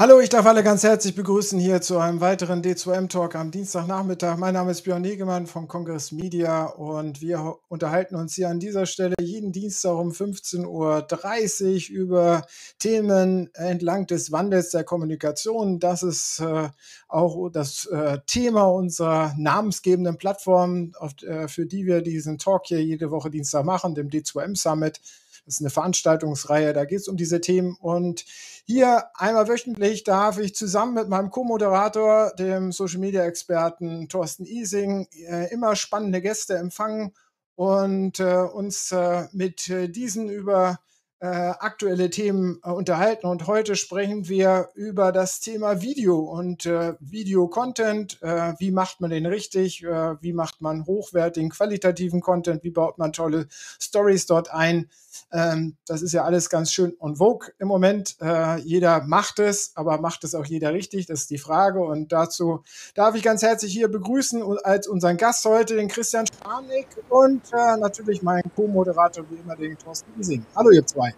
Hallo, ich darf alle ganz herzlich begrüßen hier zu einem weiteren D2M-Talk am Dienstagnachmittag. Mein Name ist Björn Negemann von Congress Media und wir unterhalten uns hier an dieser Stelle jeden Dienstag um 15.30 Uhr über Themen entlang des Wandels der Kommunikation. Das ist äh, auch das äh, Thema unserer namensgebenden Plattform, auf, äh, für die wir diesen Talk hier jede Woche Dienstag machen, dem D2M Summit. Das ist eine Veranstaltungsreihe, da geht es um diese Themen. Und hier einmal wöchentlich darf ich zusammen mit meinem Co-Moderator, dem Social-Media-Experten Thorsten Ising, äh, immer spannende Gäste empfangen und äh, uns äh, mit diesen über aktuelle Themen unterhalten. Und heute sprechen wir über das Thema Video und äh, Video-Content. Wie macht man den richtig? Wie macht man hochwertigen, qualitativen Content? Wie baut man tolle Stories dort ein? Ähm, das ist ja alles ganz schön und vogue im Moment. Äh, jeder macht es, aber macht es auch jeder richtig? Das ist die Frage. Und dazu darf ich ganz herzlich hier begrüßen als unseren Gast heute den Christian Spanik und äh, natürlich meinen Co-Moderator wie immer den Thorsten Ising. Hallo ihr zwei.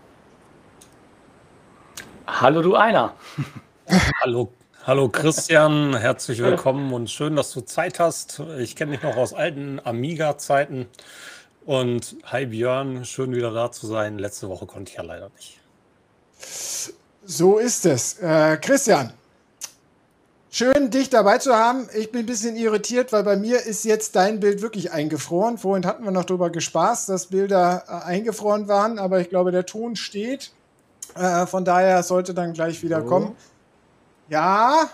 Hallo du einer. Hallo, hallo Christian, herzlich willkommen und schön, dass du Zeit hast. Ich kenne dich noch aus alten Amiga-Zeiten. Und hi Björn, schön wieder da zu sein. Letzte Woche konnte ich ja leider nicht. So ist es. Äh, Christian, schön dich dabei zu haben. Ich bin ein bisschen irritiert, weil bei mir ist jetzt dein Bild wirklich eingefroren. Vorhin hatten wir noch darüber gespaßt, dass Bilder äh, eingefroren waren, aber ich glaube, der Ton steht. Äh, von daher sollte dann gleich wieder so. kommen. Ja.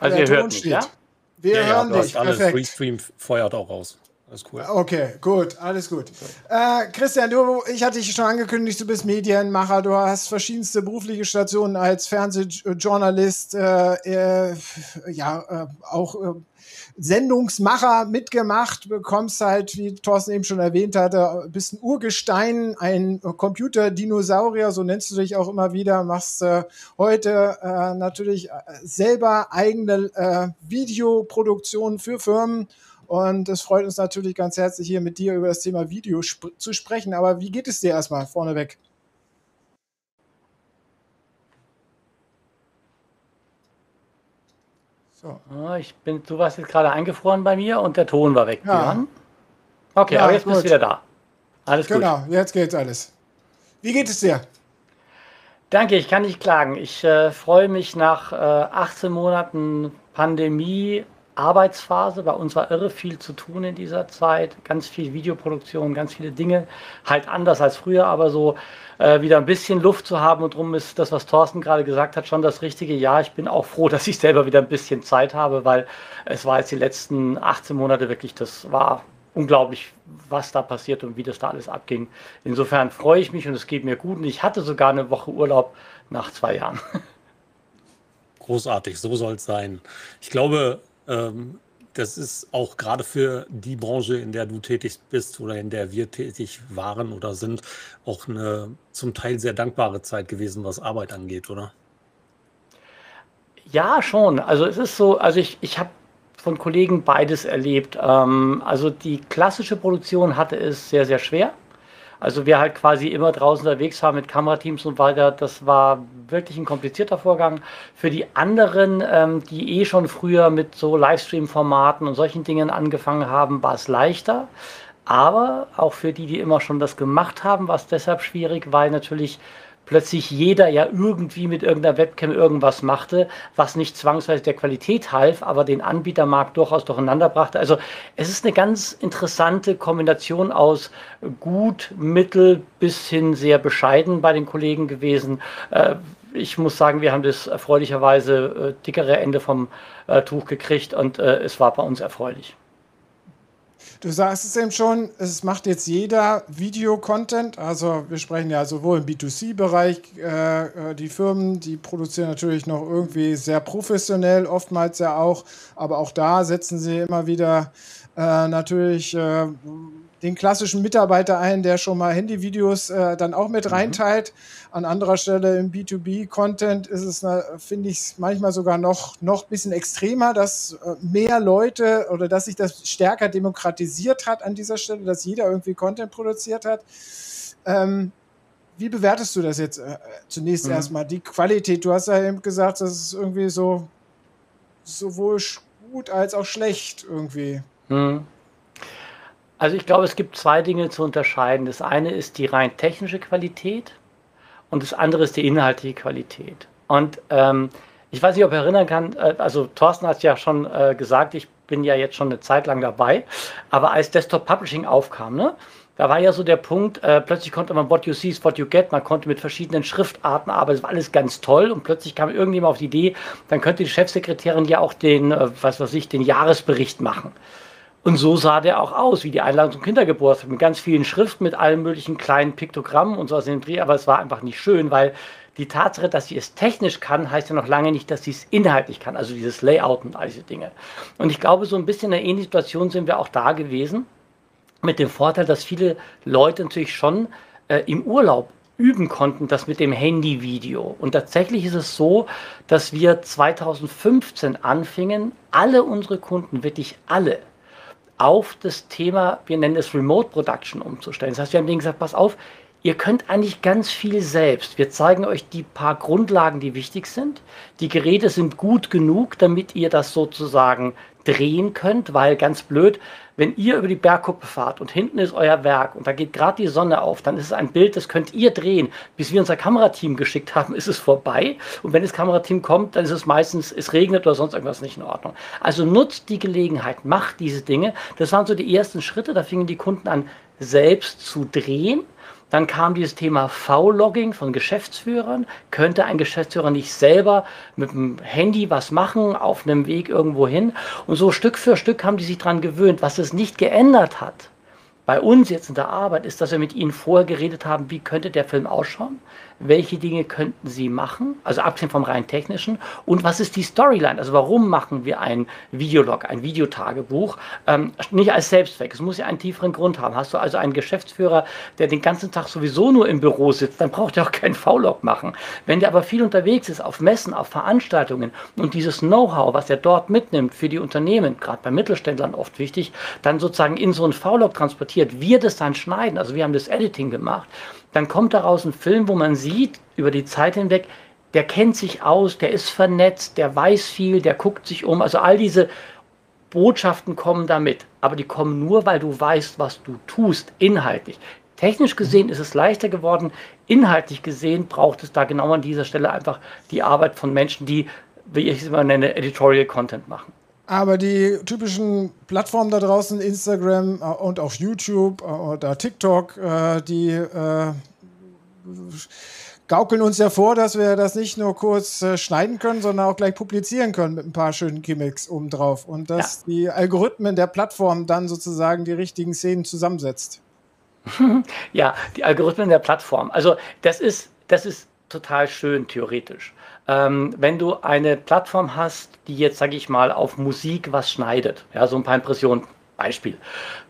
Also ihr hört mich, ja? Wir ja, hören ja, dich. Alles Perfekt. Restream feuert auch raus. Alles cool. Okay, gut, alles gut. Äh, Christian, du, ich hatte dich schon angekündigt, du bist Medienmacher, du hast verschiedenste berufliche Stationen als Fernsehjournalist, äh, äh, ja, äh, auch äh, Sendungsmacher mitgemacht, bekommst halt, wie Thorsten eben schon erwähnt hatte, bist ein Urgestein, ein Computerdinosaurier, so nennst du dich auch immer wieder, machst äh, heute natürlich selber eigene Videoproduktionen für Firmen und es freut uns natürlich ganz herzlich, hier mit dir über das Thema Video sp zu sprechen. Aber wie geht es dir erstmal vorneweg? So. Ah, ich bin, du warst jetzt gerade eingefroren bei mir und der Ton war weg. Ja. Okay, ja, aber jetzt gut. bist du wieder da. Alles genau, gut. Genau, jetzt geht's alles. Wie geht es dir? Danke, ich kann nicht klagen. Ich äh, freue mich nach äh, 18 Monaten Pandemie Arbeitsphase. Bei uns war irre viel zu tun in dieser Zeit. Ganz viel Videoproduktion, ganz viele Dinge. Halt anders als früher, aber so äh, wieder ein bisschen Luft zu haben. Und darum ist das, was Thorsten gerade gesagt hat, schon das richtige Ja. Ich bin auch froh, dass ich selber wieder ein bisschen Zeit habe, weil es war jetzt die letzten 18 Monate wirklich, das war unglaublich, was da passiert und wie das da alles abging. Insofern freue ich mich und es geht mir gut. Und ich hatte sogar eine Woche Urlaub nach zwei Jahren. Großartig, so soll es sein. Ich glaube, ähm, das ist auch gerade für die Branche, in der du tätig bist oder in der wir tätig waren oder sind, auch eine zum Teil sehr dankbare Zeit gewesen, was Arbeit angeht, oder? Ja, schon. Also es ist so, also ich, ich habe von Kollegen beides erlebt. Ähm, also die klassische Produktion hatte es sehr, sehr schwer. Also wir halt quasi immer draußen unterwegs waren mit Kamerateams und weiter, das war wirklich ein komplizierter Vorgang. Für die anderen, ähm, die eh schon früher mit so Livestream-Formaten und solchen Dingen angefangen haben, war es leichter. Aber auch für die, die immer schon das gemacht haben, war es deshalb schwierig, weil natürlich plötzlich jeder ja irgendwie mit irgendeiner Webcam irgendwas machte, was nicht zwangsweise der Qualität half, aber den Anbietermarkt durchaus durcheinander brachte. Also es ist eine ganz interessante Kombination aus gut, mittel bis hin sehr bescheiden bei den Kollegen gewesen. Äh, ich muss sagen, wir haben das erfreulicherweise äh, dickere Ende vom äh, Tuch gekriegt und es war bei uns erfreulich. Du sagst es eben schon, es macht jetzt jeder Video-Content. Also wir sprechen ja sowohl im B2C-Bereich, äh, äh, die Firmen, die produzieren natürlich noch irgendwie sehr professionell, oftmals ja auch, aber auch da setzen sie immer wieder äh, natürlich äh, den klassischen Mitarbeiter ein, der schon mal Handyvideos äh, dann auch mit mhm. reinteilt. An anderer Stelle im B2B-Content ist es, finde ich, manchmal sogar noch, noch ein bisschen extremer, dass äh, mehr Leute oder dass sich das stärker demokratisiert hat an dieser Stelle, dass jeder irgendwie Content produziert hat. Ähm, wie bewertest du das jetzt äh, zunächst mhm. erstmal? Die Qualität, du hast ja eben gesagt, das ist irgendwie so sowohl gut als auch schlecht irgendwie. Mhm. Also ich glaube, es gibt zwei Dinge zu unterscheiden. Das eine ist die rein technische Qualität und das andere ist die inhaltliche Qualität. Und ähm, ich weiß nicht, ob ich erinnern kann, äh, also Thorsten hat ja schon äh, gesagt, ich bin ja jetzt schon eine Zeit lang dabei, aber als Desktop Publishing aufkam, ne, da war ja so der Punkt, äh, plötzlich konnte man What You See is What You Get, man konnte mit verschiedenen Schriftarten arbeiten, es war alles ganz toll und plötzlich kam irgendjemand auf die Idee, dann könnte die Chefsekretärin ja auch den, äh, was weiß ich, den Jahresbericht machen. Und so sah der auch aus, wie die Einladung zum Kindergeburtstag, mit ganz vielen Schriften, mit allen möglichen kleinen Piktogrammen und so aus dem Dreh, aber es war einfach nicht schön, weil die Tatsache, dass sie es technisch kann, heißt ja noch lange nicht, dass sie es inhaltlich kann, also dieses Layout und all diese Dinge. Und ich glaube, so ein bisschen in einer ähnlichen Situation sind wir auch da gewesen mit dem Vorteil, dass viele Leute natürlich schon äh, im Urlaub üben konnten, das mit dem Handyvideo. Und tatsächlich ist es so, dass wir 2015 anfingen, alle unsere Kunden, wirklich alle, auf das Thema, wir nennen es Remote Production umzustellen. Das heißt, wir haben denen gesagt, pass auf, ihr könnt eigentlich ganz viel selbst. Wir zeigen euch die paar Grundlagen, die wichtig sind. Die Geräte sind gut genug, damit ihr das sozusagen drehen könnt, weil ganz blöd, wenn ihr über die Bergkuppe fahrt und hinten ist euer Werk und da geht gerade die Sonne auf, dann ist es ein Bild, das könnt ihr drehen. Bis wir unser Kamerateam geschickt haben, ist es vorbei. Und wenn das Kamerateam kommt, dann ist es meistens, es regnet oder sonst irgendwas nicht in Ordnung. Also nutzt die Gelegenheit, macht diese Dinge. Das waren so die ersten Schritte. Da fingen die Kunden an, selbst zu drehen dann kam dieses Thema V-Logging von Geschäftsführern. Könnte ein Geschäftsführer nicht selber mit dem Handy was machen, auf einem Weg irgendwo hin? Und so Stück für Stück haben die sich daran gewöhnt. Was es nicht geändert hat, bei uns jetzt in der Arbeit, ist, dass wir mit ihnen vorher geredet haben, wie könnte der Film ausschauen? Welche Dinge könnten sie machen, also abgesehen vom rein technischen, und was ist die Storyline, also warum machen wir ein Videolog, ein Videotagebuch, ähm, nicht als Selbstzweck, es muss ja einen tieferen Grund haben. Hast du also einen Geschäftsführer, der den ganzen Tag sowieso nur im Büro sitzt, dann braucht er auch keinen V-Log machen. Wenn der aber viel unterwegs ist, auf Messen, auf Veranstaltungen und dieses Know-how, was er dort mitnimmt für die Unternehmen, gerade bei Mittelständlern oft wichtig, dann sozusagen in so einen V-Log transportiert, wir das dann schneiden, also wir haben das Editing gemacht dann kommt daraus ein Film, wo man sieht, über die Zeit hinweg, der kennt sich aus, der ist vernetzt, der weiß viel, der guckt sich um. Also all diese Botschaften kommen damit. Aber die kommen nur, weil du weißt, was du tust, inhaltlich. Technisch gesehen ist es leichter geworden. Inhaltlich gesehen braucht es da genau an dieser Stelle einfach die Arbeit von Menschen, die, wie ich es immer nenne, Editorial Content machen. Aber die typischen Plattformen da draußen, Instagram äh, und auch YouTube äh, oder TikTok, äh, die gaukeln uns ja vor, dass wir das nicht nur kurz schneiden können, sondern auch gleich publizieren können mit ein paar schönen Gimmicks obendrauf. Und dass ja. die Algorithmen der Plattform dann sozusagen die richtigen Szenen zusammensetzt. ja, die Algorithmen der Plattform. Also das ist, das ist total schön theoretisch. Ähm, wenn du eine Plattform hast, die jetzt, sage ich mal, auf Musik was schneidet, ja, so ein paar Impressionen, Beispiel.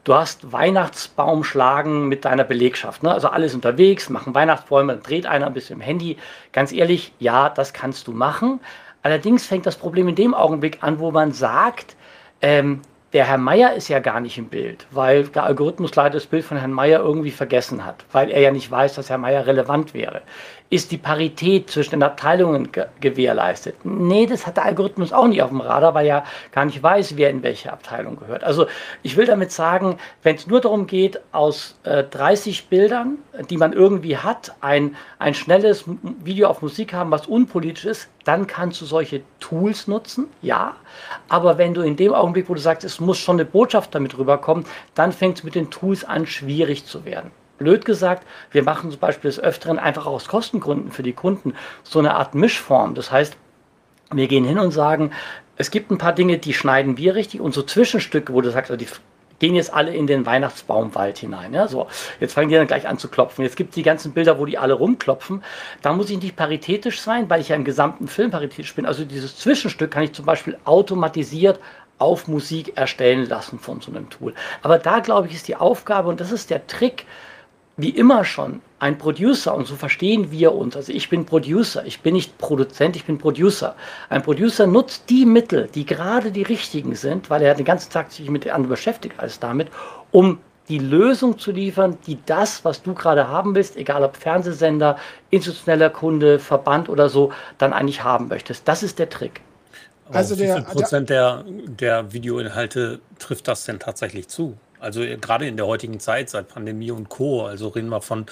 Du hast Weihnachtsbaum schlagen mit deiner Belegschaft, ne? also alles unterwegs, machen Weihnachtsbäume, dreht einer ein bisschen im Handy. Ganz ehrlich, ja, das kannst du machen. Allerdings fängt das Problem in dem Augenblick an, wo man sagt, ähm, der Herr Meier ist ja gar nicht im Bild, weil der Algorithmus leider das Bild von Herrn Meier irgendwie vergessen hat, weil er ja nicht weiß, dass Herr Meier relevant wäre ist die Parität zwischen den Abteilungen ge gewährleistet? Nee, das hat der Algorithmus auch nicht auf dem Radar, weil er gar nicht weiß, wer in welche Abteilung gehört. Also ich will damit sagen, wenn es nur darum geht, aus äh, 30 Bildern, die man irgendwie hat, ein, ein schnelles Video auf Musik haben, was unpolitisch ist, dann kannst du solche Tools nutzen, ja. Aber wenn du in dem Augenblick, wo du sagst, es muss schon eine Botschaft damit rüberkommen, dann fängt es mit den Tools an, schwierig zu werden blöd gesagt, wir machen zum Beispiel des Öfteren einfach aus Kostengründen für die Kunden so eine Art Mischform. Das heißt, wir gehen hin und sagen, es gibt ein paar Dinge, die schneiden wir richtig und so Zwischenstücke, wo du sagst, also die gehen jetzt alle in den Weihnachtsbaumwald hinein. Ja, so, jetzt fangen die dann gleich an zu klopfen. Jetzt gibt es die ganzen Bilder, wo die alle rumklopfen. Da muss ich nicht paritätisch sein, weil ich ja im gesamten Film paritätisch bin. Also dieses Zwischenstück kann ich zum Beispiel automatisiert auf Musik erstellen lassen von so einem Tool. Aber da, glaube ich, ist die Aufgabe, und das ist der Trick, wie immer schon, ein Producer, und so verstehen wir uns. Also ich bin Producer, ich bin nicht Produzent, ich bin Producer. Ein Producer nutzt die Mittel, die gerade die richtigen sind, weil er den ganzen Tag sich mit anderen beschäftigt als damit, um die Lösung zu liefern, die das, was du gerade haben willst, egal ob Fernsehsender, institutioneller Kunde, Verband oder so, dann eigentlich haben möchtest. Das ist der Trick. Also der, wie viel Prozent der, der Videoinhalte trifft das denn tatsächlich zu? Also äh, gerade in der heutigen Zeit, seit Pandemie und Co. Also reden wir von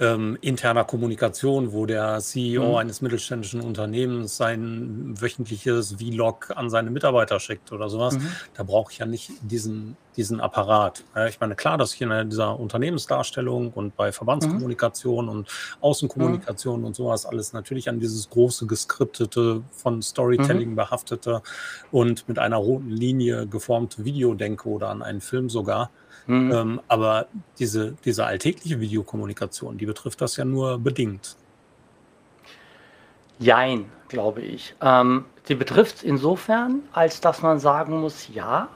ähm, interner Kommunikation, wo der CEO mhm. eines mittelständischen Unternehmens sein wöchentliches Vlog an seine Mitarbeiter schickt oder sowas. Mhm. Da brauche ich ja nicht diesen, diesen Apparat. ich meine, klar, dass ich in dieser Unternehmensdarstellung und bei Verbandskommunikation mhm. und Außenkommunikation mhm. und sowas alles natürlich an dieses große geskriptete, von Storytelling mhm. behaftete und mit einer roten Linie geformte Video denke oder an einen Film sogar. Mhm. Ähm, aber diese, diese alltägliche Videokommunikation, die betrifft das ja nur bedingt. Jein, glaube ich. Ähm, sie betrifft es insofern, als dass man sagen muss, ja,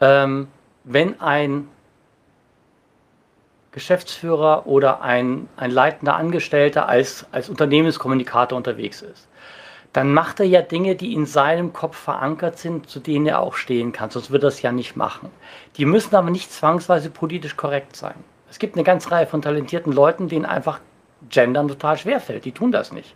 ähm, wenn ein Geschäftsführer oder ein, ein leitender Angestellter als, als Unternehmenskommunikator unterwegs ist, dann macht er ja Dinge, die in seinem Kopf verankert sind, zu denen er auch stehen kann. Sonst würde er es ja nicht machen. Die müssen aber nicht zwangsweise politisch korrekt sein. Es gibt eine ganze Reihe von talentierten Leuten, denen einfach Gendern total schwerfällt. Die tun das nicht.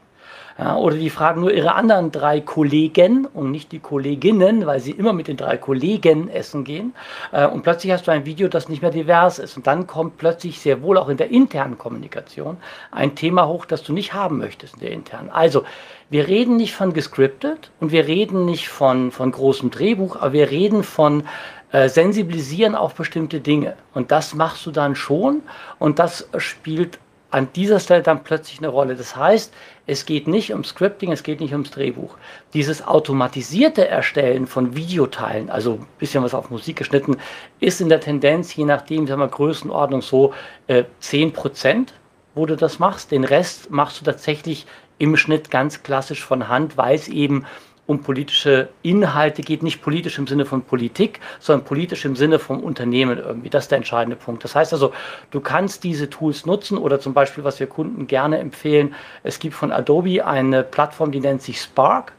Ja, oder die fragen nur ihre anderen drei Kollegen und nicht die Kolleginnen, weil sie immer mit den drei Kollegen essen gehen. Äh, und plötzlich hast du ein Video, das nicht mehr divers ist. Und dann kommt plötzlich sehr wohl auch in der internen Kommunikation ein Thema hoch, das du nicht haben möchtest in der internen. Also, wir reden nicht von gescriptet und wir reden nicht von, von großem Drehbuch, aber wir reden von äh, sensibilisieren auf bestimmte Dinge. Und das machst du dann schon und das spielt an dieser Stelle dann plötzlich eine Rolle. Das heißt, es geht nicht um Scripting, es geht nicht ums Drehbuch. Dieses automatisierte Erstellen von Videoteilen, also ein bisschen was auf Musik geschnitten, ist in der Tendenz, je nachdem, sagen wir, Größenordnung so äh, 10 Prozent, wo du das machst. Den Rest machst du tatsächlich im Schnitt ganz klassisch von Hand, weil es eben um politische Inhalte geht, nicht politisch im Sinne von Politik, sondern politisch im Sinne vom Unternehmen irgendwie. Das ist der entscheidende Punkt. Das heißt also, du kannst diese Tools nutzen oder zum Beispiel, was wir Kunden gerne empfehlen, es gibt von Adobe eine Plattform, die nennt sich Spark.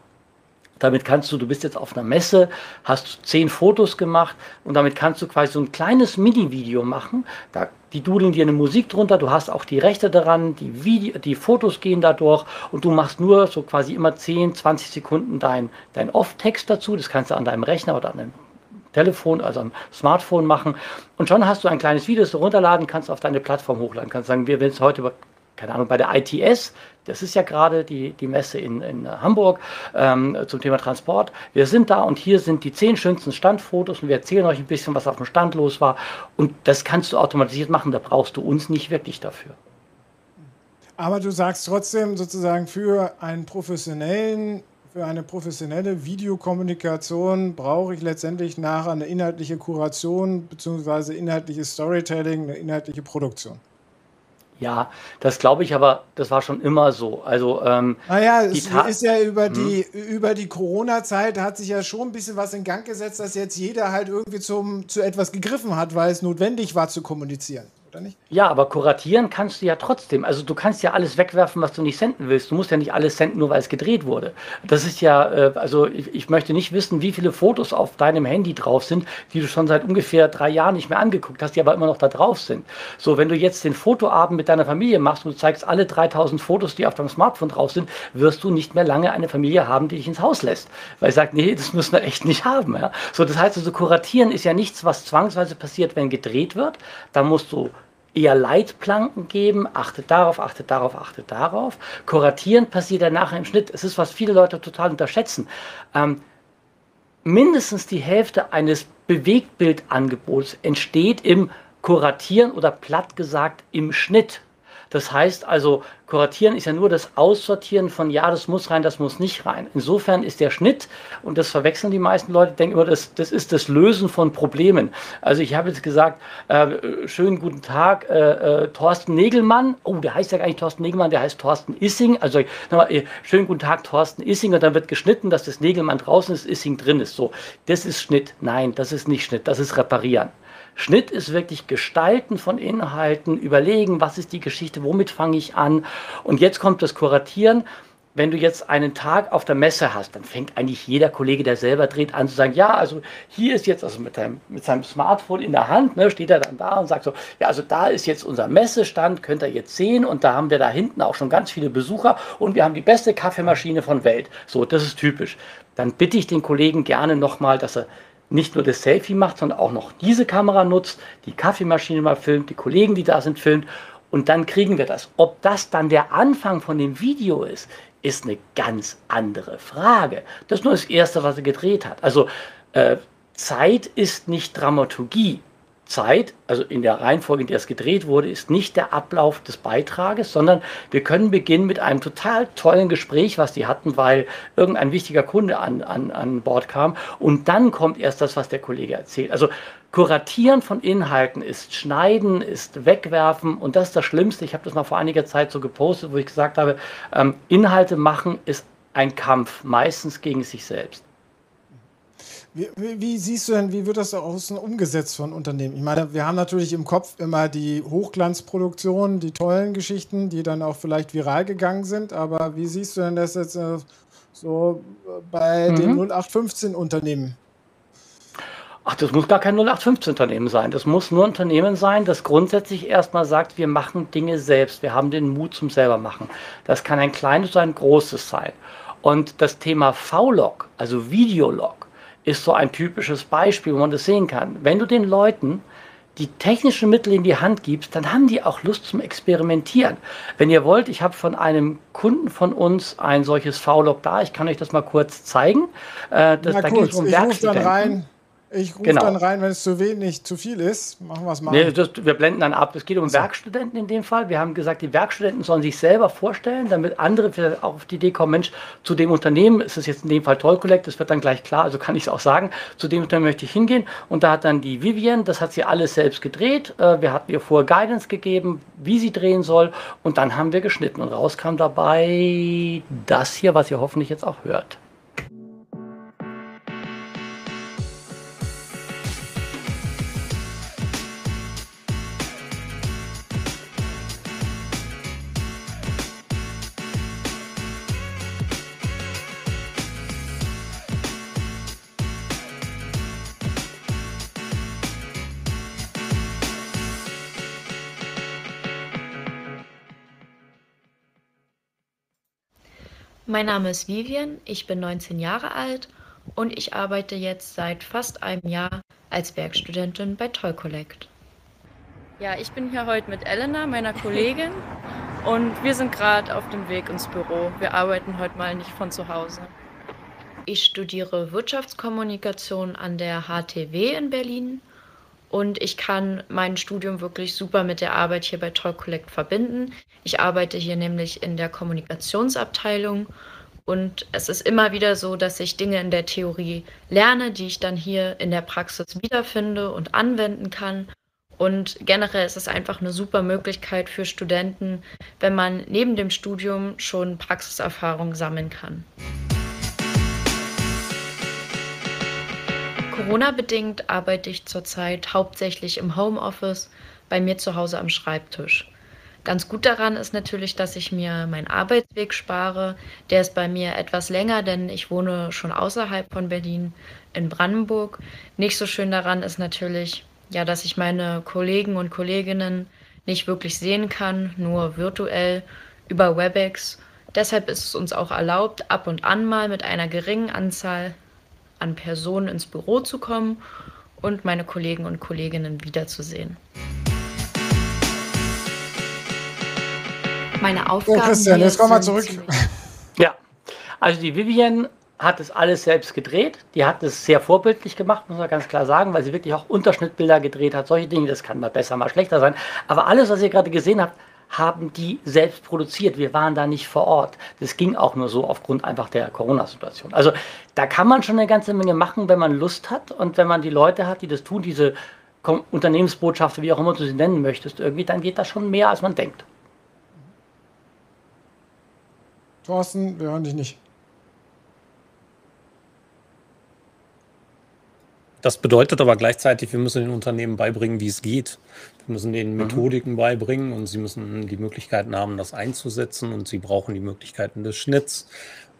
Damit kannst du, du bist jetzt auf einer Messe, hast zehn Fotos gemacht und damit kannst du quasi so ein kleines Mini-Video machen. Da die dudeln dir eine Musik drunter, du hast auch die Rechte daran, die, Video, die Fotos gehen da durch und du machst nur so quasi immer 10, 20 Sekunden dein, dein Off-Text dazu. Das kannst du an deinem Rechner oder an deinem Telefon, also am Smartphone machen. Und schon hast du ein kleines Video, das du runterladen kannst, auf deine Plattform hochladen. Kannst sagen, wir will es heute keine Ahnung, bei der ITS, das ist ja gerade die, die Messe in, in Hamburg ähm, zum Thema Transport. Wir sind da und hier sind die zehn schönsten Standfotos und wir erzählen euch ein bisschen, was auf dem Stand los war. Und das kannst du automatisiert machen, da brauchst du uns nicht wirklich dafür. Aber du sagst trotzdem sozusagen für einen professionellen für eine professionelle Videokommunikation brauche ich letztendlich nachher eine inhaltliche Kuration bzw. inhaltliches Storytelling, eine inhaltliche Produktion. Ja, das glaube ich, aber das war schon immer so. Also, ähm, naja, es ist ja über die, hm. über die Corona-Zeit hat sich ja schon ein bisschen was in Gang gesetzt, dass jetzt jeder halt irgendwie zum, zu etwas gegriffen hat, weil es notwendig war zu kommunizieren oder nicht? Ja, aber kuratieren kannst du ja trotzdem. Also du kannst ja alles wegwerfen, was du nicht senden willst. Du musst ja nicht alles senden, nur weil es gedreht wurde. Das ist ja, äh, also ich, ich, möchte nicht wissen, wie viele Fotos auf deinem Handy drauf sind, die du schon seit ungefähr drei Jahren nicht mehr angeguckt hast, die aber immer noch da drauf sind. So, wenn du jetzt den Fotoabend mit deiner Familie machst und du zeigst alle 3000 Fotos, die auf deinem Smartphone drauf sind, wirst du nicht mehr lange eine Familie haben, die dich ins Haus lässt. Weil sie sagt, nee, das müssen wir echt nicht haben. Ja? So, das heißt also, kuratieren ist ja nichts, was zwangsweise passiert, wenn gedreht wird. Da musst du eher Leitplanken geben, achtet darauf, achtet darauf, achtet darauf. Kuratieren passiert dann nachher im Schnitt. Es ist, was viele Leute total unterschätzen. Ähm, mindestens die Hälfte eines Bewegtbildangebots entsteht im Kuratieren oder platt gesagt im Schnitt. Das heißt also, Kuratieren ist ja nur das Aussortieren von ja, das muss rein, das muss nicht rein. Insofern ist der Schnitt, und das verwechseln die meisten Leute, denken immer, das, das ist das Lösen von Problemen. Also ich habe jetzt gesagt, äh, schönen guten Tag, äh, äh, Thorsten Negelmann. Oh, der heißt ja gar nicht Thorsten Negelmann, der heißt Thorsten Issing. Also nochmal, äh, schönen guten Tag, Thorsten Issing. Und dann wird geschnitten, dass das Negelmann draußen ist, Issing drin ist. So, das ist Schnitt. Nein, das ist nicht Schnitt, das ist Reparieren. Schnitt ist wirklich Gestalten von Inhalten, überlegen, was ist die Geschichte, womit fange ich an. Und jetzt kommt das Kuratieren. Wenn du jetzt einen Tag auf der Messe hast, dann fängt eigentlich jeder Kollege, der selber dreht, an zu sagen, ja, also hier ist jetzt, also mit, deinem, mit seinem Smartphone in der Hand, ne, steht er dann da und sagt so, ja, also da ist jetzt unser Messestand, könnt ihr jetzt sehen und da haben wir da hinten auch schon ganz viele Besucher und wir haben die beste Kaffeemaschine von Welt. So, das ist typisch. Dann bitte ich den Kollegen gerne nochmal, dass er nicht nur das Selfie macht, sondern auch noch diese Kamera nutzt, die Kaffeemaschine mal filmt, die Kollegen, die da sind, filmt und dann kriegen wir das. Ob das dann der Anfang von dem Video ist, ist eine ganz andere Frage. Das ist nur das Erste, was er gedreht hat. Also äh, Zeit ist nicht Dramaturgie. Zeit, also in der Reihenfolge, in der es gedreht wurde, ist nicht der Ablauf des Beitrages, sondern wir können beginnen mit einem total tollen Gespräch, was die hatten, weil irgendein wichtiger Kunde an, an, an Bord kam. Und dann kommt erst das, was der Kollege erzählt. Also Kuratieren von Inhalten ist Schneiden, ist Wegwerfen und das ist das Schlimmste. Ich habe das mal vor einiger Zeit so gepostet, wo ich gesagt habe, ähm, Inhalte machen ist ein Kampf, meistens gegen sich selbst. Wie, wie, siehst du denn, wie wird das außen umgesetzt von Unternehmen? Ich meine, wir haben natürlich im Kopf immer die Hochglanzproduktionen, die tollen Geschichten, die dann auch vielleicht viral gegangen sind, aber wie siehst du denn das jetzt äh, so bei mhm. den 0815 Unternehmen? Ach, das muss gar kein 0815-Unternehmen sein. Das muss nur ein Unternehmen sein, das grundsätzlich erstmal sagt, wir machen Dinge selbst. Wir haben den Mut zum selbermachen. Das kann ein kleines oder ein großes sein. Und das Thema V-Log, also Videolog, ist so ein typisches Beispiel, wo man das sehen kann. Wenn du den Leuten die technischen Mittel in die Hand gibst, dann haben die auch Lust zum Experimentieren. Wenn ihr wollt, ich habe von einem Kunden von uns ein solches V-Log da. Ich kann euch das mal kurz zeigen. Äh, das, Na da kurz, um ich rufe dann rein. Ich rufe genau. dann rein, wenn es zu wenig, zu viel ist. Machen wir es mal. Nee, das, wir blenden dann ab. Es geht um so. Werkstudenten in dem Fall. Wir haben gesagt, die Werkstudenten sollen sich selber vorstellen, damit andere vielleicht auch auf die Idee kommen, Mensch, zu dem Unternehmen ist es jetzt in dem Fall Toll Collect, das wird dann gleich klar, also kann ich es auch sagen, zu dem Unternehmen möchte ich hingehen. Und da hat dann die Vivian, das hat sie alles selbst gedreht. Äh, wir hatten ihr vorher Guidance gegeben, wie sie drehen soll. Und dann haben wir geschnitten. Und raus kam dabei das hier, was ihr hoffentlich jetzt auch hört. Mein Name ist Vivian, ich bin 19 Jahre alt und ich arbeite jetzt seit fast einem Jahr als Werkstudentin bei Toy Collect. Ja, ich bin hier heute mit Elena, meiner Kollegin, und wir sind gerade auf dem Weg ins Büro. Wir arbeiten heute mal nicht von zu Hause. Ich studiere Wirtschaftskommunikation an der HTW in Berlin und ich kann mein Studium wirklich super mit der Arbeit hier bei Toy Collect verbinden. Ich arbeite hier nämlich in der Kommunikationsabteilung und es ist immer wieder so, dass ich Dinge in der Theorie lerne, die ich dann hier in der Praxis wiederfinde und anwenden kann. Und generell ist es einfach eine super Möglichkeit für Studenten, wenn man neben dem Studium schon Praxiserfahrung sammeln kann. Corona-bedingt arbeite ich zurzeit hauptsächlich im Homeoffice, bei mir zu Hause am Schreibtisch. Ganz gut daran ist natürlich, dass ich mir meinen Arbeitsweg spare. Der ist bei mir etwas länger, denn ich wohne schon außerhalb von Berlin in Brandenburg. Nicht so schön daran ist natürlich, ja, dass ich meine Kollegen und Kolleginnen nicht wirklich sehen kann, nur virtuell über Webex. Deshalb ist es uns auch erlaubt, ab und an mal mit einer geringen Anzahl an Personen ins Büro zu kommen und meine Kollegen und Kolleginnen wiederzusehen. Meine Aufgaben. Oh, Christian, jetzt kommen wir zurück. Ja, also die Vivian hat es alles selbst gedreht. Die hat es sehr vorbildlich gemacht, muss man ganz klar sagen, weil sie wirklich auch Unterschnittbilder gedreht hat. Solche Dinge, das kann mal besser, mal schlechter sein. Aber alles, was ihr gerade gesehen habt, haben die selbst produziert. Wir waren da nicht vor Ort. Das ging auch nur so aufgrund einfach der Corona-Situation. Also da kann man schon eine ganze Menge machen, wenn man Lust hat und wenn man die Leute hat, die das tun, diese Unternehmensbotschafter, wie auch immer du sie nennen möchtest, irgendwie, dann geht das schon mehr, als man denkt. Thorsten, wir hören dich nicht. Das bedeutet aber gleichzeitig, wir müssen den Unternehmen beibringen, wie es geht. Wir müssen den mhm. Methodiken mhm. beibringen und sie müssen die Möglichkeiten haben, das einzusetzen und sie brauchen die Möglichkeiten des Schnitts.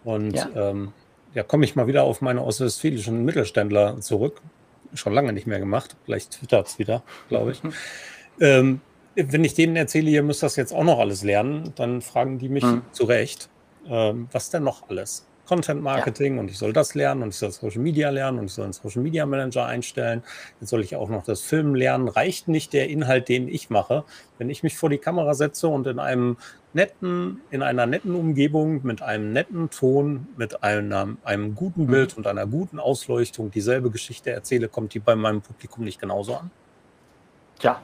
Und ja, ähm, ja komme ich mal wieder auf meine ostwestfälischen Mittelständler zurück. Schon lange nicht mehr gemacht. Vielleicht twittert es wieder, glaube ich. Mhm. Ähm, wenn ich denen erzähle, ihr müsst das jetzt auch noch alles lernen, dann fragen die mich mhm. zu Recht, ähm, was denn noch alles? Content Marketing ja. und ich soll das lernen und ich soll Social Media lernen und ich soll einen Social Media Manager einstellen. Jetzt soll ich auch noch das Filmen lernen. Reicht nicht der Inhalt, den ich mache? Wenn ich mich vor die Kamera setze und in einem netten, in einer netten Umgebung mit einem netten Ton, mit einem, einem guten mhm. Bild und einer guten Ausleuchtung dieselbe Geschichte erzähle, kommt die bei meinem Publikum nicht genauso an? Ja.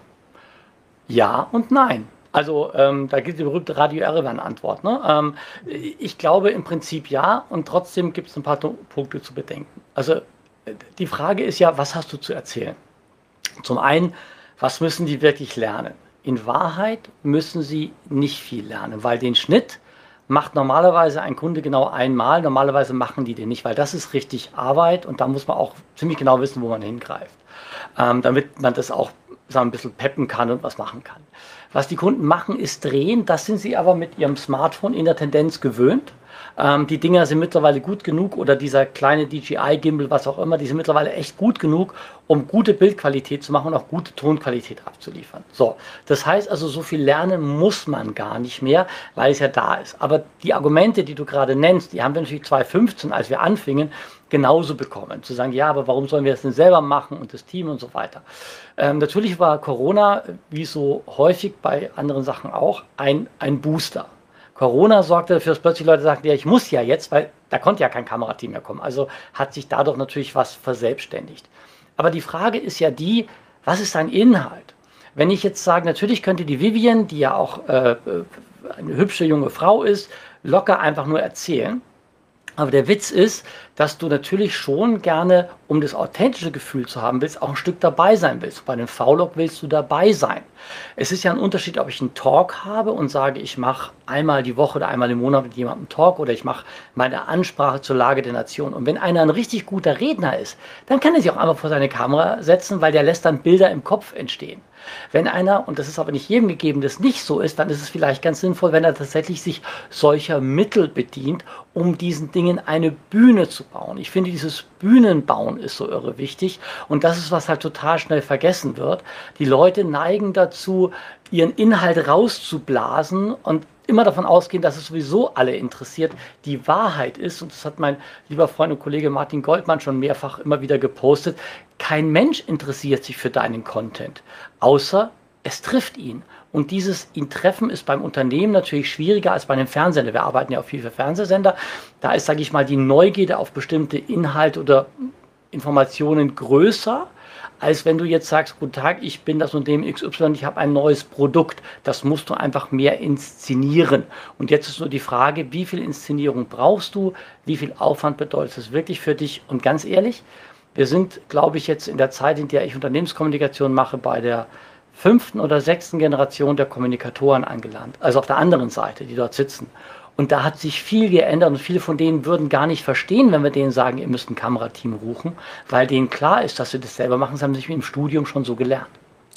Ja und nein. Also ähm, da gibt es die berühmte Radio Erevan-Antwort. Ne? Ähm, ich glaube im Prinzip ja und trotzdem gibt es ein paar Punkte zu bedenken. Also die Frage ist ja, was hast du zu erzählen? Zum einen, was müssen die wirklich lernen? In Wahrheit müssen sie nicht viel lernen, weil den Schnitt macht normalerweise ein Kunde genau einmal. Normalerweise machen die den nicht, weil das ist richtig Arbeit und da muss man auch ziemlich genau wissen, wo man hingreift, ähm, damit man das auch sagen, ein bisschen peppen kann und was machen kann. Was die Kunden machen, ist drehen. Das sind sie aber mit ihrem Smartphone in der Tendenz gewöhnt. Ähm, die Dinger sind mittlerweile gut genug oder dieser kleine DJI-Gimbal, was auch immer, die sind mittlerweile echt gut genug, um gute Bildqualität zu machen und auch gute Tonqualität abzuliefern. So, das heißt also, so viel lernen muss man gar nicht mehr, weil es ja da ist. Aber die Argumente, die du gerade nennst, die haben wir natürlich 2015, als wir anfingen, genauso bekommen. Zu sagen, ja, aber warum sollen wir das denn selber machen und das Team und so weiter. Ähm, natürlich war Corona, wie so häufig bei anderen Sachen auch, ein, ein Booster. Corona sorgte dafür, dass plötzlich Leute sagten, ja, ich muss ja jetzt, weil da konnte ja kein Kamerateam mehr kommen. Also hat sich dadurch natürlich was verselbstständigt. Aber die Frage ist ja die, was ist ein Inhalt? Wenn ich jetzt sage, natürlich könnte die Vivian, die ja auch äh, äh eine hübsche junge Frau ist, locker einfach nur erzählen. Aber der Witz ist, dass du natürlich schon gerne, um das authentische Gefühl zu haben willst, auch ein Stück dabei sein willst. Bei dem V-Log willst du dabei sein. Es ist ja ein Unterschied, ob ich einen Talk habe und sage, ich mache einmal die Woche oder einmal im Monat mit jemandem einen Talk oder ich mache meine Ansprache zur Lage der Nation. Und wenn einer ein richtig guter Redner ist, dann kann er sich auch einfach vor seine Kamera setzen, weil der lässt dann Bilder im Kopf entstehen. Wenn einer, und das ist aber nicht jedem gegeben, das nicht so ist, dann ist es vielleicht ganz sinnvoll, wenn er tatsächlich sich solcher Mittel bedient, um diesen Dingen eine Bühne zu bauen. Ich finde, dieses Bühnenbauen ist so irre wichtig und das ist, was halt total schnell vergessen wird. Die Leute neigen dazu, ihren Inhalt rauszublasen und immer davon ausgehen, dass es sowieso alle interessiert, die Wahrheit ist, und das hat mein lieber Freund und Kollege Martin Goldmann schon mehrfach immer wieder gepostet, kein Mensch interessiert sich für deinen Content, außer es trifft ihn. Und dieses ihn treffen ist beim Unternehmen natürlich schwieriger als bei einem Fernsehsender. Wir arbeiten ja auch viel für Fernsehsender. Da ist, sage ich mal, die Neugierde auf bestimmte Inhalte oder Informationen größer als wenn du jetzt sagst, guten Tag, ich bin das Unternehmen XY, ich habe ein neues Produkt. Das musst du einfach mehr inszenieren. Und jetzt ist nur die Frage, wie viel Inszenierung brauchst du, wie viel Aufwand bedeutet es wirklich für dich? Und ganz ehrlich, wir sind, glaube ich, jetzt in der Zeit, in der ich Unternehmenskommunikation mache, bei der fünften oder sechsten Generation der Kommunikatoren angelangt. Also auf der anderen Seite, die dort sitzen. Und da hat sich viel geändert und viele von denen würden gar nicht verstehen, wenn wir denen sagen, ihr müsst ein Kamerateam rufen, weil denen klar ist, dass sie das selber machen. Das haben sie im Studium schon so gelernt.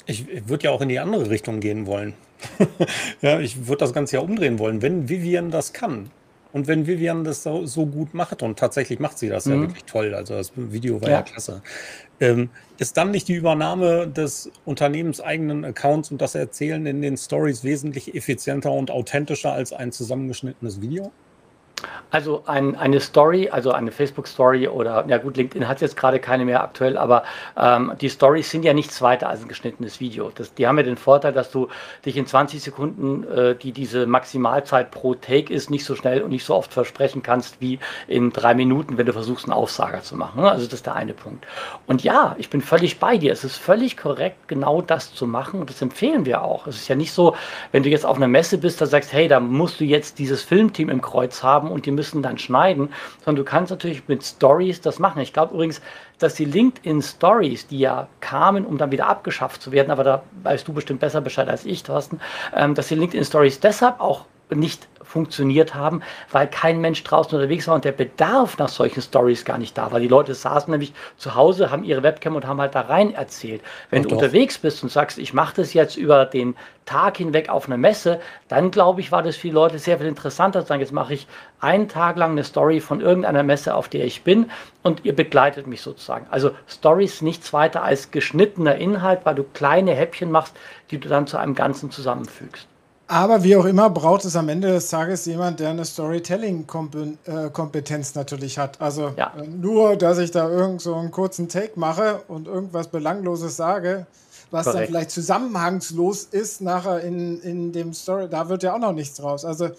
Ich würde ja auch in die andere Richtung gehen wollen. ja, ich würde das Ganze ja umdrehen wollen. Wenn Vivian das kann, und wenn Vivian das so, so gut macht, und tatsächlich macht sie das mhm. ja wirklich toll, also das Video war ja, ja klasse, ähm, ist dann nicht die Übernahme des unternehmenseigenen Accounts und das Erzählen in den Stories wesentlich effizienter und authentischer als ein zusammengeschnittenes Video? Also ein, eine Story, also eine Facebook-Story oder, ja gut, LinkedIn hat jetzt gerade keine mehr aktuell, aber ähm, die Stories sind ja nichts weiter als ein geschnittenes Video. Das, die haben ja den Vorteil, dass du dich in 20 Sekunden, äh, die diese Maximalzeit pro Take ist, nicht so schnell und nicht so oft versprechen kannst wie in drei Minuten, wenn du versuchst, einen Aufsager zu machen. Also das ist der eine Punkt. Und ja, ich bin völlig bei dir. Es ist völlig korrekt, genau das zu machen und das empfehlen wir auch. Es ist ja nicht so, wenn du jetzt auf einer Messe bist, da sagst, hey, da musst du jetzt dieses Filmteam im Kreuz haben und die müssen dann schneiden, sondern du kannst natürlich mit Stories das machen. Ich glaube übrigens, dass die LinkedIn Stories, die ja kamen, um dann wieder abgeschafft zu werden, aber da weißt du bestimmt besser Bescheid als ich, Thorsten, ähm, dass die LinkedIn Stories deshalb auch nicht funktioniert haben, weil kein Mensch draußen unterwegs war und der Bedarf nach solchen Stories gar nicht da war. Die Leute saßen nämlich zu Hause, haben ihre Webcam und haben halt da rein erzählt. Wenn und du doch. unterwegs bist und sagst, ich mache das jetzt über den Tag hinweg auf einer Messe, dann glaube ich, war das für die Leute sehr viel interessanter zu sagen, jetzt mache ich einen Tag lang eine Story von irgendeiner Messe, auf der ich bin und ihr begleitet mich sozusagen. Also Stories nichts weiter als geschnittener Inhalt, weil du kleine Häppchen machst, die du dann zu einem Ganzen zusammenfügst. Aber wie auch immer braucht es am Ende des Tages jemand, der eine Storytelling-Kompetenz natürlich hat. Also ja. Äh, nur, dass ich da irgend so einen kurzen Take mache und irgendwas Belangloses sage, was Korrekt. dann vielleicht zusammenhangslos ist nachher in, in dem Story, da wird ja auch noch nichts draus. Also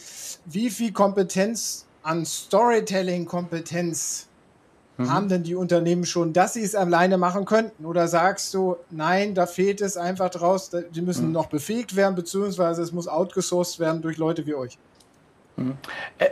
wie viel Kompetenz an Storytelling-Kompetenz Mhm. Haben denn die Unternehmen schon, dass sie es alleine machen könnten? Oder sagst du, nein, da fehlt es einfach draus, die müssen mhm. noch befähigt werden, beziehungsweise es muss outgesourced werden durch Leute wie euch? Mhm.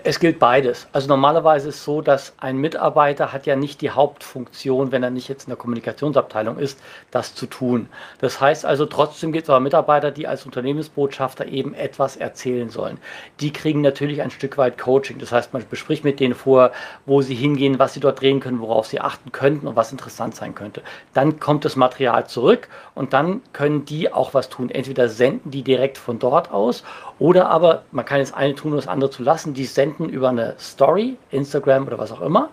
Es gilt beides. Also normalerweise ist es so, dass ein Mitarbeiter hat ja nicht die Hauptfunktion, wenn er nicht jetzt in der Kommunikationsabteilung ist, das zu tun. Das heißt also, trotzdem gibt es aber Mitarbeiter, die als Unternehmensbotschafter eben etwas erzählen sollen. Die kriegen natürlich ein Stück weit Coaching. Das heißt, man bespricht mit denen vor, wo sie hingehen, was sie dort drehen können, worauf sie achten könnten und was interessant sein könnte. Dann kommt das Material zurück und dann können die auch was tun. Entweder senden die direkt von dort aus oder aber man kann das eine tun und das andere zu lassen. Die senden über eine Story, Instagram oder was auch immer.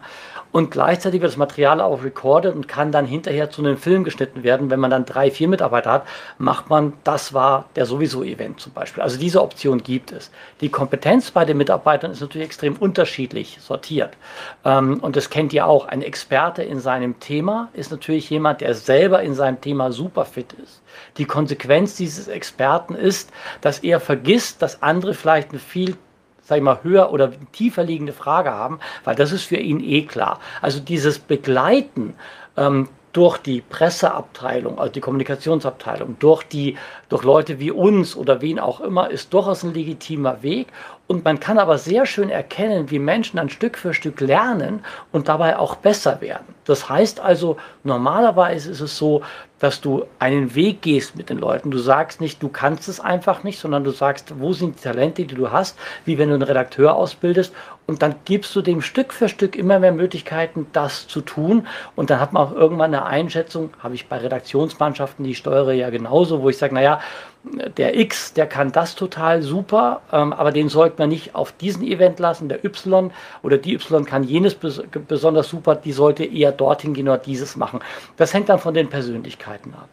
Und gleichzeitig wird das Material auch recorded und kann dann hinterher zu einem Film geschnitten werden. Wenn man dann drei, vier Mitarbeiter hat, macht man, das war der sowieso Event zum Beispiel. Also diese Option gibt es. Die Kompetenz bei den Mitarbeitern ist natürlich extrem unterschiedlich sortiert. Ähm, und das kennt ihr auch. Ein Experte in seinem Thema ist natürlich jemand, der selber in seinem Thema super fit ist. Die Konsequenz dieses Experten ist, dass er vergisst, dass andere vielleicht eine viel sag ich mal, höher oder tiefer liegende Frage haben, weil das ist für ihn eh klar. Also dieses Begleiten ähm, durch die Presseabteilung, also die Kommunikationsabteilung, durch die, durch Leute wie uns oder wen auch immer, ist durchaus ein legitimer Weg. Und man kann aber sehr schön erkennen, wie Menschen dann Stück für Stück lernen und dabei auch besser werden. Das heißt also, normalerweise ist es so, dass du einen Weg gehst mit den Leuten. Du sagst nicht, du kannst es einfach nicht, sondern du sagst, wo sind die Talente, die du hast, wie wenn du einen Redakteur ausbildest. Und dann gibst du dem Stück für Stück immer mehr Möglichkeiten, das zu tun. Und dann hat man auch irgendwann eine Einschätzung, habe ich bei Redaktionsmannschaften, die ich steuere ja genauso, wo ich sage, naja, der X, der kann das total super, ähm, aber den sollte man nicht auf diesen Event lassen. Der Y oder die Y kann jenes bes besonders super, die sollte eher dorthin gehen oder dieses machen. Das hängt dann von den Persönlichkeiten ab.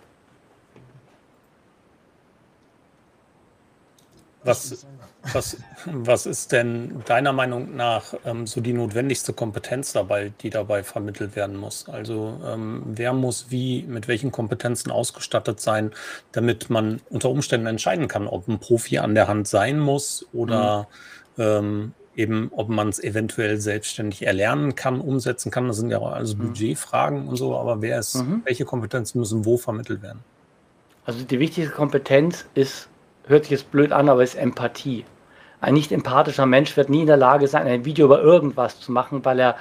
Was, was, was ist denn deiner Meinung nach ähm, so die notwendigste Kompetenz dabei, die dabei vermittelt werden muss? Also ähm, wer muss wie, mit welchen Kompetenzen ausgestattet sein, damit man unter Umständen entscheiden kann, ob ein Profi an der Hand sein muss oder mhm. ähm, eben, ob man es eventuell selbstständig erlernen kann, umsetzen kann. Das sind ja also mhm. Budgetfragen und so, aber wer ist, mhm. welche Kompetenzen müssen wo vermittelt werden? Also die wichtigste Kompetenz ist hört sich jetzt blöd an, aber ist Empathie. Ein nicht empathischer Mensch wird nie in der Lage sein, ein Video über irgendwas zu machen, weil er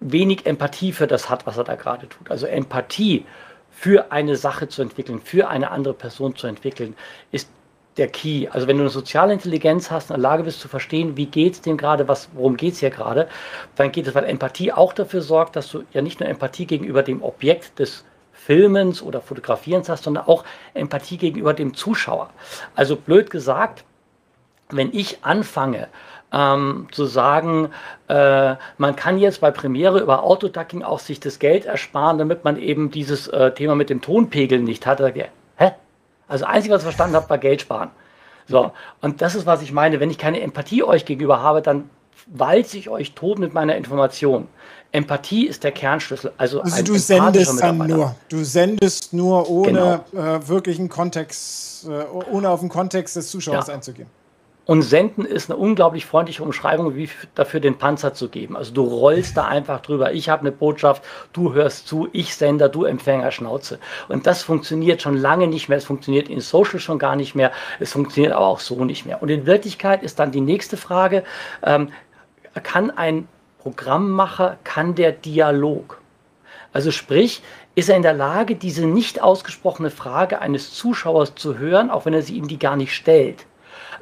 wenig Empathie für das hat, was er da gerade tut. Also Empathie für eine Sache zu entwickeln, für eine andere Person zu entwickeln, ist der Key. Also wenn du eine soziale Intelligenz hast, in der Lage bist zu verstehen, wie geht es dem gerade, was, worum geht es hier gerade, dann geht es, weil Empathie auch dafür sorgt, dass du ja nicht nur Empathie gegenüber dem Objekt des Filmens oder Fotografierens hast, sondern auch Empathie gegenüber dem Zuschauer. Also blöd gesagt, wenn ich anfange, ähm, zu sagen, äh, man kann jetzt bei Premiere über Autoducking auch sich das Geld ersparen, damit man eben dieses äh, Thema mit dem Tonpegel nicht hat. Ich, hä? Also einzig, was ich verstanden habe, war Geld sparen. So, und das ist, was ich meine. Wenn ich keine Empathie euch gegenüber habe, dann walze ich euch tot mit meiner Information. Empathie ist der Kernschlüssel. Also, also du sendest dann nur. Du sendest nur ohne genau. äh, wirklichen Kontext, äh, ohne auf den Kontext des Zuschauers ja. einzugehen. Und senden ist eine unglaublich freundliche Umschreibung, wie dafür den Panzer zu geben. Also du rollst da einfach drüber. Ich habe eine Botschaft, du hörst zu, ich Sender, du Empfänger, Schnauze. Und das funktioniert schon lange nicht mehr. Es funktioniert in Social schon gar nicht mehr. Es funktioniert aber auch so nicht mehr. Und in Wirklichkeit ist dann die nächste Frage, ähm, kann ein Programmmacher, kann der Dialog? Also sprich, ist er in der Lage, diese nicht ausgesprochene Frage eines Zuschauers zu hören, auch wenn er sie ihm die gar nicht stellt?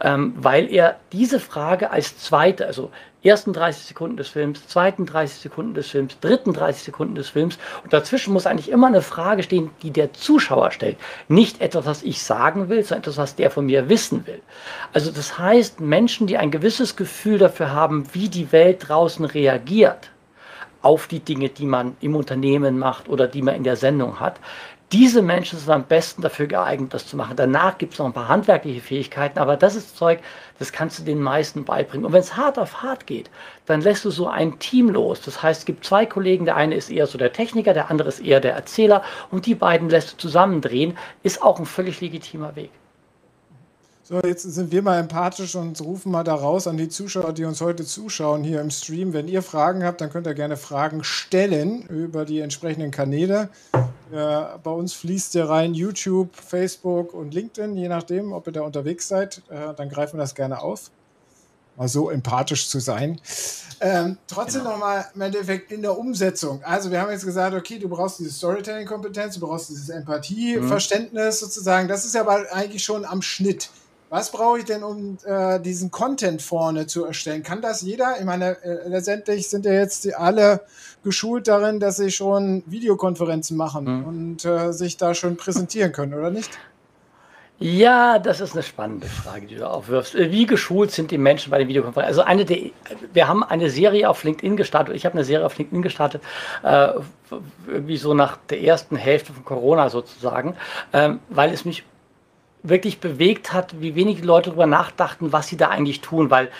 Ähm, weil er diese Frage als zweite, also ersten 30 Sekunden des Films, zweiten 30 Sekunden des Films, dritten 30 Sekunden des Films und dazwischen muss eigentlich immer eine Frage stehen, die der Zuschauer stellt. Nicht etwas, was ich sagen will, sondern etwas, was der von mir wissen will. Also das heißt, Menschen, die ein gewisses Gefühl dafür haben, wie die Welt draußen reagiert, auf die Dinge, die man im Unternehmen macht oder die man in der Sendung hat, diese Menschen sind am besten dafür geeignet, das zu machen. Danach gibt es noch ein paar handwerkliche Fähigkeiten, aber das ist Zeug, das kannst du den meisten beibringen. Und wenn es hart auf hart geht, dann lässt du so ein Team los. Das heißt, es gibt zwei Kollegen, der eine ist eher so der Techniker, der andere ist eher der Erzähler und die beiden lässt du zusammendrehen, ist auch ein völlig legitimer Weg. So, jetzt sind wir mal empathisch und rufen mal da raus an die Zuschauer, die uns heute zuschauen hier im Stream. Wenn ihr Fragen habt, dann könnt ihr gerne Fragen stellen über die entsprechenden Kanäle. Äh, bei uns fließt ja rein YouTube, Facebook und LinkedIn, je nachdem, ob ihr da unterwegs seid. Äh, dann greifen wir das gerne auf. Mal so empathisch zu sein. Ähm, trotzdem genau. nochmal im Endeffekt in der Umsetzung. Also, wir haben jetzt gesagt, okay, du brauchst diese Storytelling-Kompetenz, du brauchst dieses Empathie-Verständnis mhm. sozusagen. Das ist ja aber eigentlich schon am Schnitt. Was brauche ich denn, um äh, diesen Content vorne zu erstellen? Kann das jeder? Ich meine, äh, letztendlich sind ja jetzt alle geschult darin, dass sie schon Videokonferenzen machen mhm. und äh, sich da schon präsentieren können, oder nicht? Ja, das ist eine spannende Frage, die du aufwirfst. Äh, wie geschult sind die Menschen bei den Videokonferenzen? Also eine der, wir haben eine Serie auf LinkedIn gestartet. Ich habe eine Serie auf LinkedIn gestartet, äh, irgendwie so nach der ersten Hälfte von Corona sozusagen, ähm, weil es mich wirklich bewegt hat, wie wenige Leute darüber nachdachten, was sie da eigentlich tun, weil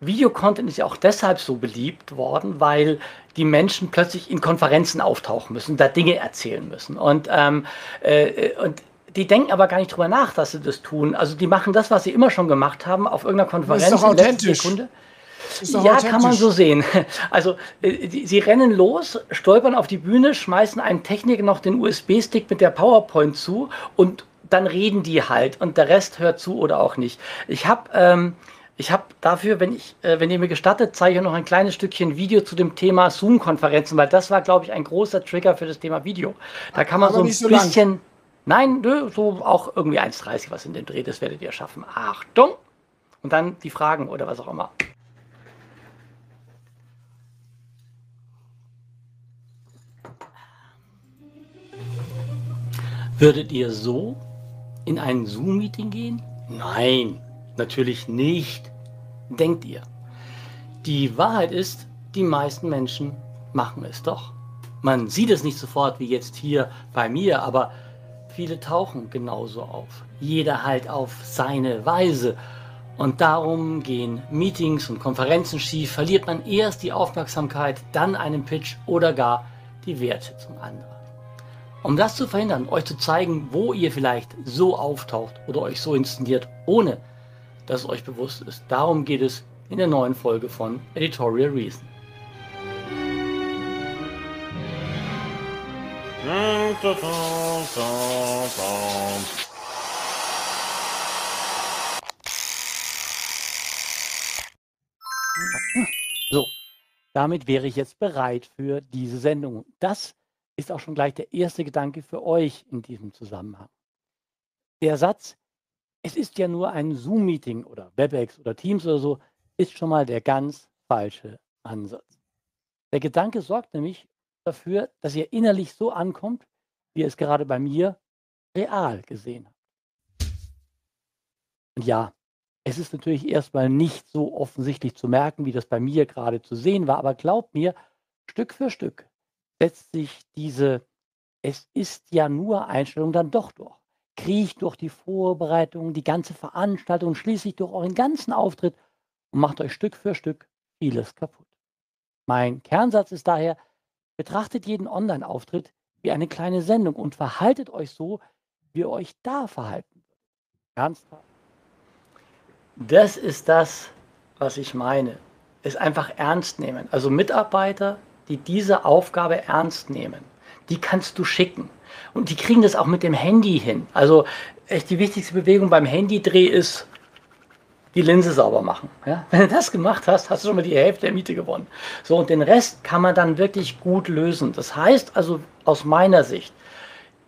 Videocontent ist ja auch deshalb so beliebt worden, weil die Menschen plötzlich in Konferenzen auftauchen müssen, da Dinge erzählen müssen. Und, ähm, äh, und die denken aber gar nicht drüber nach, dass sie das tun. Also die machen das, was sie immer schon gemacht haben, auf irgendeiner Konferenz. Das ist doch authentisch. Sekunde. Ja, kann man so sehen. Also äh, die, sie rennen los, stolpern auf die Bühne, schmeißen einem Techniker noch den USB-Stick mit der PowerPoint zu und dann reden die halt und der Rest hört zu oder auch nicht. Ich habe ähm, ich habe dafür, wenn ich, äh, wenn ihr mir gestattet, zeige ich noch ein kleines Stückchen Video zu dem Thema Zoom-Konferenzen, weil das war, glaube ich, ein großer Trigger für das Thema Video. Da kann man Aber so ein so bisschen, lang. nein, nö, so auch irgendwie 1,30 was in den Dreh, das werdet ihr schaffen. Achtung! Und dann die Fragen oder was auch immer. Würdet ihr so in ein Zoom-Meeting gehen? Nein, natürlich nicht. Denkt ihr. Die Wahrheit ist, die meisten Menschen machen es doch. Man sieht es nicht sofort wie jetzt hier bei mir, aber viele tauchen genauso auf. Jeder halt auf seine Weise. Und darum gehen Meetings und Konferenzen schief, verliert man erst die Aufmerksamkeit, dann einen Pitch oder gar die Wertschätzung anderer. Um das zu verhindern, euch zu zeigen, wo ihr vielleicht so auftaucht oder euch so inszeniert, ohne dass es euch bewusst ist. Darum geht es in der neuen Folge von Editorial Reason. So, damit wäre ich jetzt bereit für diese Sendung. Das ist auch schon gleich der erste Gedanke für euch in diesem Zusammenhang. Der Satz, es ist ja nur ein Zoom-Meeting oder WebEx oder Teams oder so, ist schon mal der ganz falsche Ansatz. Der Gedanke sorgt nämlich dafür, dass ihr innerlich so ankommt, wie ihr es gerade bei mir real gesehen habt. Und ja, es ist natürlich erstmal nicht so offensichtlich zu merken, wie das bei mir gerade zu sehen war, aber glaubt mir, Stück für Stück setzt sich diese Es ist ja nur Einstellung dann doch durch. Kriecht durch die Vorbereitung, die ganze Veranstaltung, schließlich durch euren ganzen Auftritt und macht euch Stück für Stück vieles kaputt. Mein Kernsatz ist daher, betrachtet jeden Online-Auftritt wie eine kleine Sendung und verhaltet euch so, wie ihr euch da verhalten würdet. Ernsthaft. Das ist das, was ich meine. Es einfach ernst nehmen. Also Mitarbeiter, die diese Aufgabe ernst nehmen, die kannst du schicken. Und die kriegen das auch mit dem Handy hin. Also echt die wichtigste Bewegung beim Handydreh ist die Linse sauber machen. Ja? Wenn du das gemacht hast, hast du schon mal die Hälfte der Miete gewonnen. So, und den Rest kann man dann wirklich gut lösen. Das heißt also aus meiner Sicht,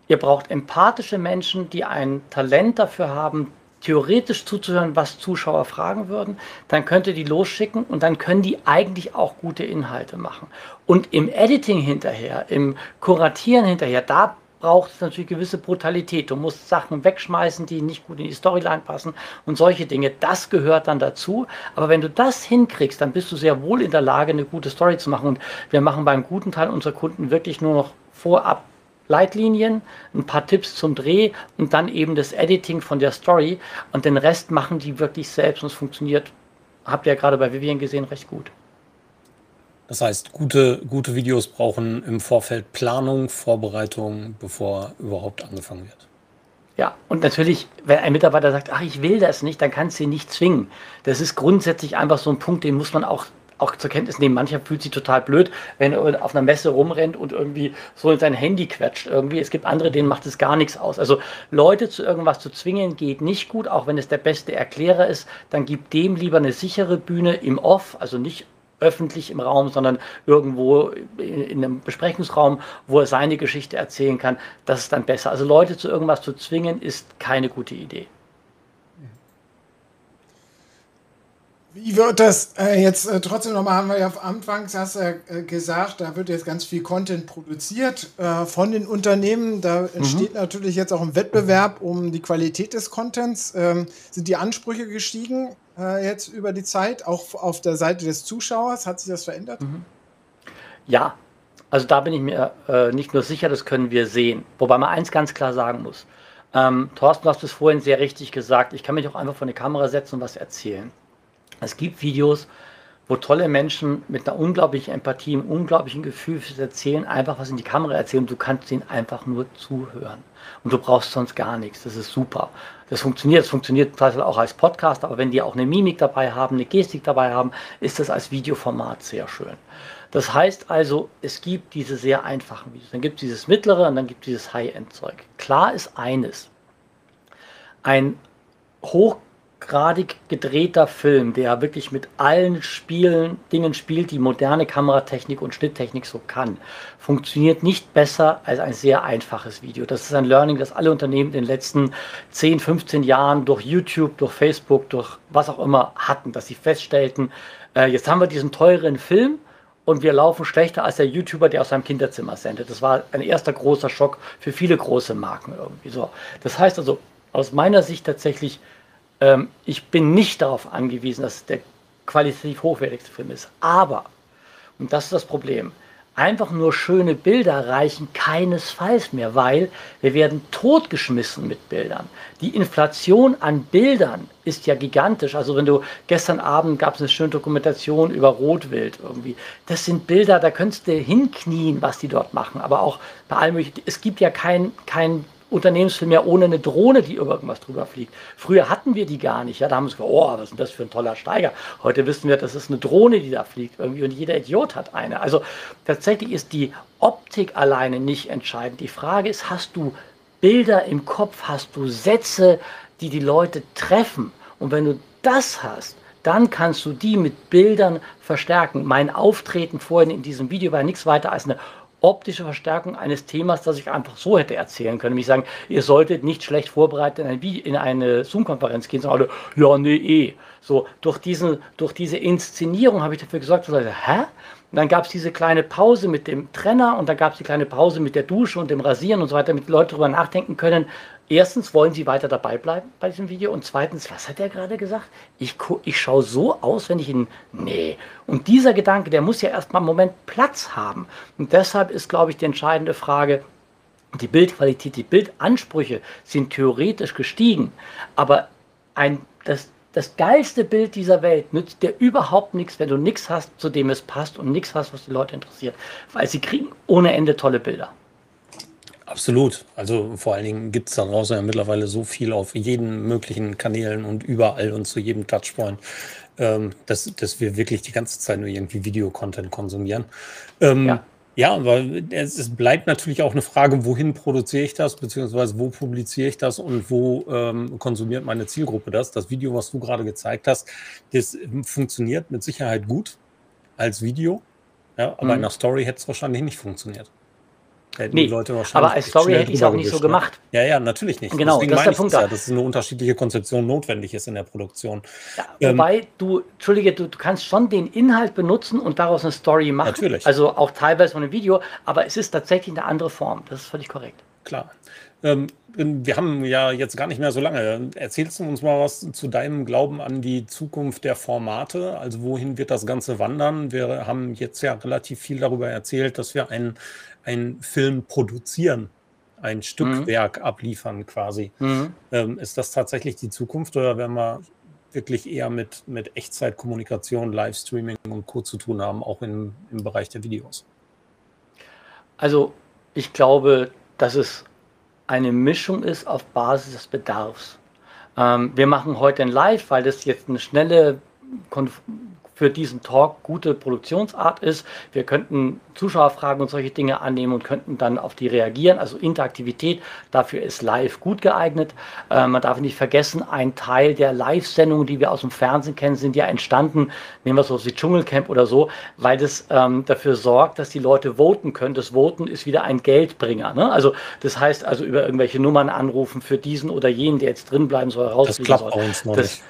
ihr braucht empathische Menschen, die ein Talent dafür haben, theoretisch zuzuhören, was Zuschauer fragen würden, dann könnt ihr die losschicken und dann können die eigentlich auch gute Inhalte machen. Und im Editing hinterher, im Kuratieren hinterher, da braucht es natürlich gewisse Brutalität. Du musst Sachen wegschmeißen, die nicht gut in die Storyline passen und solche Dinge. Das gehört dann dazu. Aber wenn du das hinkriegst, dann bist du sehr wohl in der Lage, eine gute Story zu machen. Und wir machen beim guten Teil unserer Kunden wirklich nur noch vorab Leitlinien, ein paar Tipps zum Dreh und dann eben das Editing von der Story. Und den Rest machen die wirklich selbst und es funktioniert, habt ihr ja gerade bei Vivian gesehen, recht gut. Das heißt, gute, gute Videos brauchen im Vorfeld Planung, Vorbereitung, bevor überhaupt angefangen wird. Ja, und natürlich, wenn ein Mitarbeiter sagt, ach, ich will das nicht, dann kannst du ihn nicht zwingen. Das ist grundsätzlich einfach so ein Punkt, den muss man auch auch zur Kenntnis nehmen, mancher fühlt sich total blöd, wenn er auf einer Messe rumrennt und irgendwie so in sein Handy quetscht. Irgendwie. Es gibt andere, denen macht es gar nichts aus. Also Leute zu irgendwas zu zwingen, geht nicht gut, auch wenn es der beste Erklärer ist. Dann gibt dem lieber eine sichere Bühne im Off, also nicht öffentlich im Raum, sondern irgendwo in einem Besprechungsraum, wo er seine Geschichte erzählen kann. Das ist dann besser. Also Leute zu irgendwas zu zwingen, ist keine gute Idee. Wie wird das äh, jetzt äh, trotzdem nochmal, haben wir ja anfangs hast du äh, gesagt, da wird jetzt ganz viel Content produziert äh, von den Unternehmen. Da entsteht mhm. natürlich jetzt auch ein Wettbewerb um die Qualität des Contents. Ähm, sind die Ansprüche gestiegen äh, jetzt über die Zeit, auch auf der Seite des Zuschauers? Hat sich das verändert? Mhm. Ja, also da bin ich mir äh, nicht nur sicher, das können wir sehen. Wobei man eins ganz klar sagen muss. Ähm, Thorsten, du hast es vorhin sehr richtig gesagt. Ich kann mich auch einfach vor eine Kamera setzen und was erzählen. Es gibt Videos, wo tolle Menschen mit einer unglaublichen Empathie, einem unglaublichen Gefühl fürs Erzählen einfach was in die Kamera erzählen und du kannst ihnen einfach nur zuhören. Und du brauchst sonst gar nichts. Das ist super. Das funktioniert. Das funktioniert teilweise auch als Podcast, aber wenn die auch eine Mimik dabei haben, eine Gestik dabei haben, ist das als Videoformat sehr schön. Das heißt also, es gibt diese sehr einfachen Videos. Dann gibt es dieses mittlere und dann gibt es dieses High-End-Zeug. Klar ist eines. Ein hoch hochgradig gedrehter Film, der wirklich mit allen Spielen, Dingen spielt, die moderne Kameratechnik und Schnitttechnik so kann, funktioniert nicht besser als ein sehr einfaches Video. Das ist ein Learning, das alle Unternehmen in den letzten 10, 15 Jahren durch YouTube, durch Facebook, durch was auch immer hatten, dass sie feststellten, äh, jetzt haben wir diesen teuren Film, und wir laufen schlechter als der YouTuber, der aus seinem Kinderzimmer sendet. Das war ein erster großer Schock für viele große Marken irgendwie so. Das heißt also aus meiner Sicht tatsächlich ähm, ich bin nicht darauf angewiesen, dass der qualitativ hochwertigste Film ist. Aber, und das ist das Problem, einfach nur schöne Bilder reichen keinesfalls mehr, weil wir werden totgeschmissen mit Bildern. Die Inflation an Bildern ist ja gigantisch. Also wenn du gestern Abend gab es eine schöne Dokumentation über Rotwild irgendwie. Das sind Bilder, da könntest du hinknien, was die dort machen. Aber auch bei allem. Es gibt ja kein, kein Unternehmensfilm ja ohne eine Drohne, die über irgendwas drüber fliegt. Früher hatten wir die gar nicht. Ja, da haben wir gesagt, oh, was ist denn das für ein toller Steiger? Heute wissen wir, das ist eine Drohne, die da fliegt irgendwie und jeder Idiot hat eine. Also tatsächlich ist die Optik alleine nicht entscheidend. Die Frage ist, hast du Bilder im Kopf, hast du Sätze, die die Leute treffen? Und wenn du das hast, dann kannst du die mit Bildern verstärken. Mein Auftreten vorhin in diesem Video war nichts weiter als eine optische Verstärkung eines Themas, das ich einfach so hätte erzählen können. Nämlich sagen, ihr solltet nicht schlecht vorbereitet in eine, in eine Zoom-Konferenz gehen, sondern ja, nee, eh. So, durch, diesen, durch diese Inszenierung habe ich dafür gesorgt, dass Leute, hä? Und dann gab es diese kleine Pause mit dem Trenner und dann gab es die kleine Pause mit der Dusche und dem Rasieren und so weiter, damit die Leute darüber nachdenken können, erstens, wollen Sie weiter dabei bleiben bei diesem Video? Und zweitens, was hat er gerade gesagt? Ich, ich schaue so aus, wenn ich ihn. Nee. Und dieser Gedanke, der muss ja erstmal einen Moment Platz haben. Und deshalb ist, glaube ich, die entscheidende Frage, die Bildqualität, die Bildansprüche sind theoretisch gestiegen, aber ein, das, das geilste Bild dieser Welt nützt dir überhaupt nichts, wenn du nichts hast, zu dem es passt und nichts hast, was die Leute interessiert. Weil sie kriegen ohne Ende tolle Bilder. Absolut. Also vor allen Dingen gibt es da draußen ja mittlerweile so viel auf jeden möglichen Kanälen und überall und zu jedem Touchpoint, ähm, dass, dass wir wirklich die ganze Zeit nur irgendwie Videocontent konsumieren. Ähm, ja. Ja, aber es, es, bleibt natürlich auch eine Frage, wohin produziere ich das, beziehungsweise wo publiziere ich das und wo ähm, konsumiert meine Zielgruppe das. Das Video, was du gerade gezeigt hast, das funktioniert mit Sicherheit gut als Video, ja, aber mhm. in der Story hätte es wahrscheinlich nicht funktioniert. Hätten nee, die Leute wahrscheinlich aber als Story hätte ich es auch nicht so gemacht. Ja, ja, natürlich nicht. Genau, Deswegen das ist der Punkt. Ja, dass eine unterschiedliche Konzeption notwendig ist in der Produktion. Ja, ähm, wobei du, Entschuldige, du, du, kannst schon den Inhalt benutzen und daraus eine Story machen. Natürlich. Also auch teilweise von einem Video, aber es ist tatsächlich eine andere Form. Das ist völlig korrekt. Klar. Ähm, wir haben ja jetzt gar nicht mehr so lange. Erzählst du uns mal was zu deinem Glauben an die Zukunft der Formate? Also wohin wird das Ganze wandern? Wir haben jetzt ja relativ viel darüber erzählt, dass wir einen einen Film produzieren, ein Stückwerk mhm. abliefern quasi. Mhm. Ähm, ist das tatsächlich die Zukunft oder werden wir wirklich eher mit, mit Echtzeitkommunikation, Livestreaming und Co. zu tun haben, auch im, im Bereich der Videos? Also ich glaube, dass es eine Mischung ist auf Basis des Bedarfs. Ähm, wir machen heute ein Live, weil das jetzt eine schnelle Konf für diesen Talk gute Produktionsart ist. Wir könnten Zuschauerfragen und solche Dinge annehmen und könnten dann auf die reagieren. Also Interaktivität, dafür ist Live gut geeignet. Äh, man darf nicht vergessen, ein Teil der Live-Sendungen, die wir aus dem Fernsehen kennen, sind ja entstanden, nehmen wir so wie Dschungelcamp oder so, weil das ähm, dafür sorgt, dass die Leute voten können. Das Voten ist wieder ein Geldbringer. Ne? Also das heißt also über irgendwelche Nummern anrufen für diesen oder jenen, der jetzt drin bleiben soll, rausfliegen soll. bei uns noch das, nicht.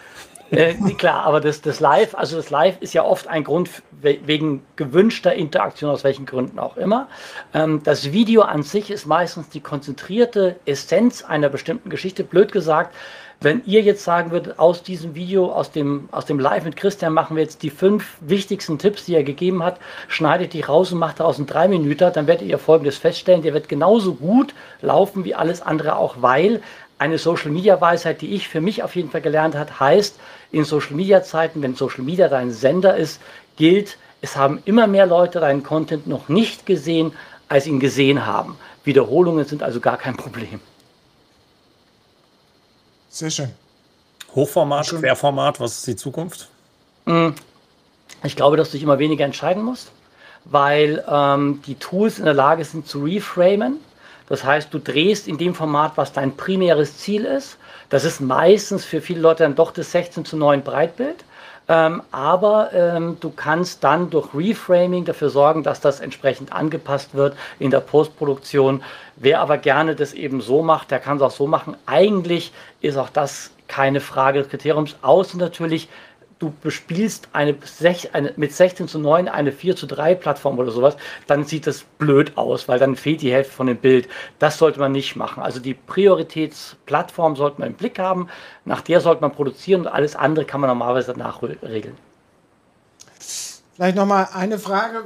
Äh, klar, aber das, das Live, also das Live ist ja oft ein Grund wegen gewünschter Interaktion, aus welchen Gründen auch immer. Ähm, das Video an sich ist meistens die konzentrierte Essenz einer bestimmten Geschichte. Blöd gesagt, wenn ihr jetzt sagen würdet, aus diesem Video, aus dem, aus dem Live mit Christian machen wir jetzt die fünf wichtigsten Tipps, die er gegeben hat, schneidet die raus und macht daraus einen drei Minuten, dann werdet ihr folgendes feststellen, der wird genauso gut laufen wie alles andere auch, weil eine Social Media Weisheit, die ich für mich auf jeden Fall gelernt habe, heißt, in Social Media Zeiten, wenn Social Media dein Sender ist, gilt, es haben immer mehr Leute deinen Content noch nicht gesehen, als ihn gesehen haben. Wiederholungen sind also gar kein Problem. Sehr schön. Hochformat, Querformat, was ist die Zukunft? Hm. Ich glaube, dass du dich immer weniger entscheiden musst, weil ähm, die Tools in der Lage sind zu reframen. Das heißt, du drehst in dem Format, was dein primäres Ziel ist. Das ist meistens für viele Leute dann doch das 16 zu 9 Breitbild. Ähm, aber ähm, du kannst dann durch Reframing dafür sorgen, dass das entsprechend angepasst wird in der Postproduktion. Wer aber gerne das eben so macht, der kann es auch so machen. Eigentlich ist auch das keine Frage des Kriteriums, außer natürlich, du bespielst eine, eine, mit 16 zu 9 eine 4 zu 3 Plattform oder sowas, dann sieht das blöd aus, weil dann fehlt die Hälfte von dem Bild. Das sollte man nicht machen. Also die Prioritätsplattform sollte man im Blick haben, nach der sollte man produzieren und alles andere kann man normalerweise nachregeln. Vielleicht nochmal eine Frage,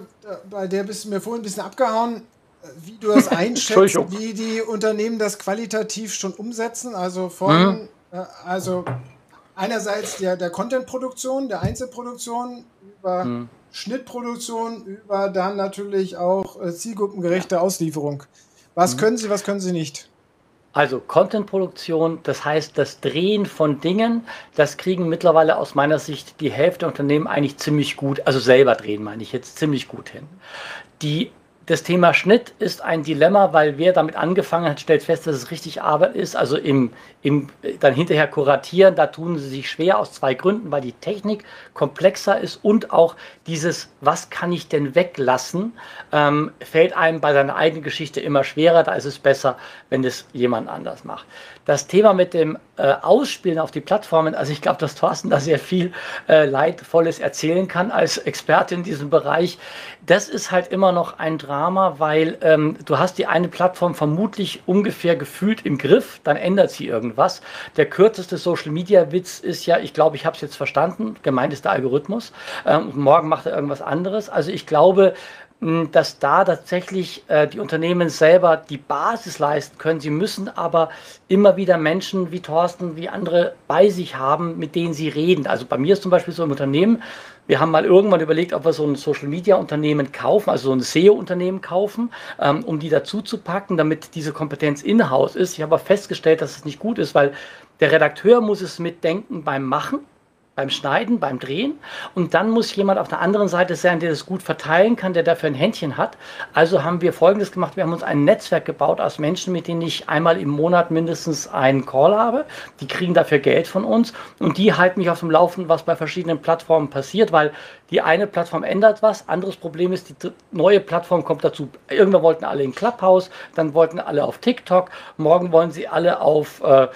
bei der bist du mir vorhin ein bisschen abgehauen, wie du das einschätzt, wie die Unternehmen das qualitativ schon umsetzen. Also von, mhm. Äh, also einerseits der, der Content-Produktion, der Einzelproduktion, über mhm. Schnittproduktion, über dann natürlich auch äh, zielgruppengerechte Auslieferung. Was mhm. können Sie, was können Sie nicht? Also Content-Produktion, das heißt das Drehen von Dingen, das kriegen mittlerweile aus meiner Sicht die Hälfte der Unternehmen eigentlich ziemlich gut, also selber drehen meine ich jetzt ziemlich gut hin. Die das Thema Schnitt ist ein Dilemma, weil wer damit angefangen hat, stellt fest, dass es richtig Arbeit ist. Also im, im dann hinterher kuratieren, da tun sie sich schwer aus zwei Gründen, weil die Technik komplexer ist und auch dieses, was kann ich denn weglassen, ähm, fällt einem bei seiner eigenen Geschichte immer schwerer. Da ist es besser, wenn es jemand anders macht. Das Thema mit dem äh, Ausspielen auf die Plattformen, also ich glaube, dass Thorsten da sehr viel äh, Leidvolles erzählen kann als Experte in diesem Bereich. Das ist halt immer noch ein Drama, weil ähm, du hast die eine Plattform vermutlich ungefähr gefühlt im Griff, dann ändert sie irgendwas. Der kürzeste Social-Media-Witz ist ja, ich glaube, ich habe es jetzt verstanden, gemeint ist der Algorithmus. Ähm, morgen macht er irgendwas anderes. Also ich glaube, dass da tatsächlich äh, die Unternehmen selber die Basis leisten können. Sie müssen aber immer wieder Menschen wie Thorsten, wie andere bei sich haben, mit denen sie reden. Also bei mir ist zum Beispiel so im Unternehmen, wir haben mal irgendwann überlegt, ob wir so ein Social-Media-Unternehmen kaufen, also so ein SEO-Unternehmen kaufen, ähm, um die dazu zu packen, damit diese Kompetenz in-house ist. Ich habe aber festgestellt, dass es nicht gut ist, weil der Redakteur muss es mitdenken beim Machen beim Schneiden, beim Drehen. Und dann muss jemand auf der anderen Seite sein, der das gut verteilen kann, der dafür ein Händchen hat. Also haben wir Folgendes gemacht. Wir haben uns ein Netzwerk gebaut aus Menschen, mit denen ich einmal im Monat mindestens einen Call habe. Die kriegen dafür Geld von uns und die halten mich auf dem Laufenden, was bei verschiedenen Plattformen passiert, weil die eine Plattform ändert was. Anderes Problem ist, die neue Plattform kommt dazu. Irgendwann wollten alle in Clubhouse, dann wollten alle auf TikTok, morgen wollen sie alle auf... Äh,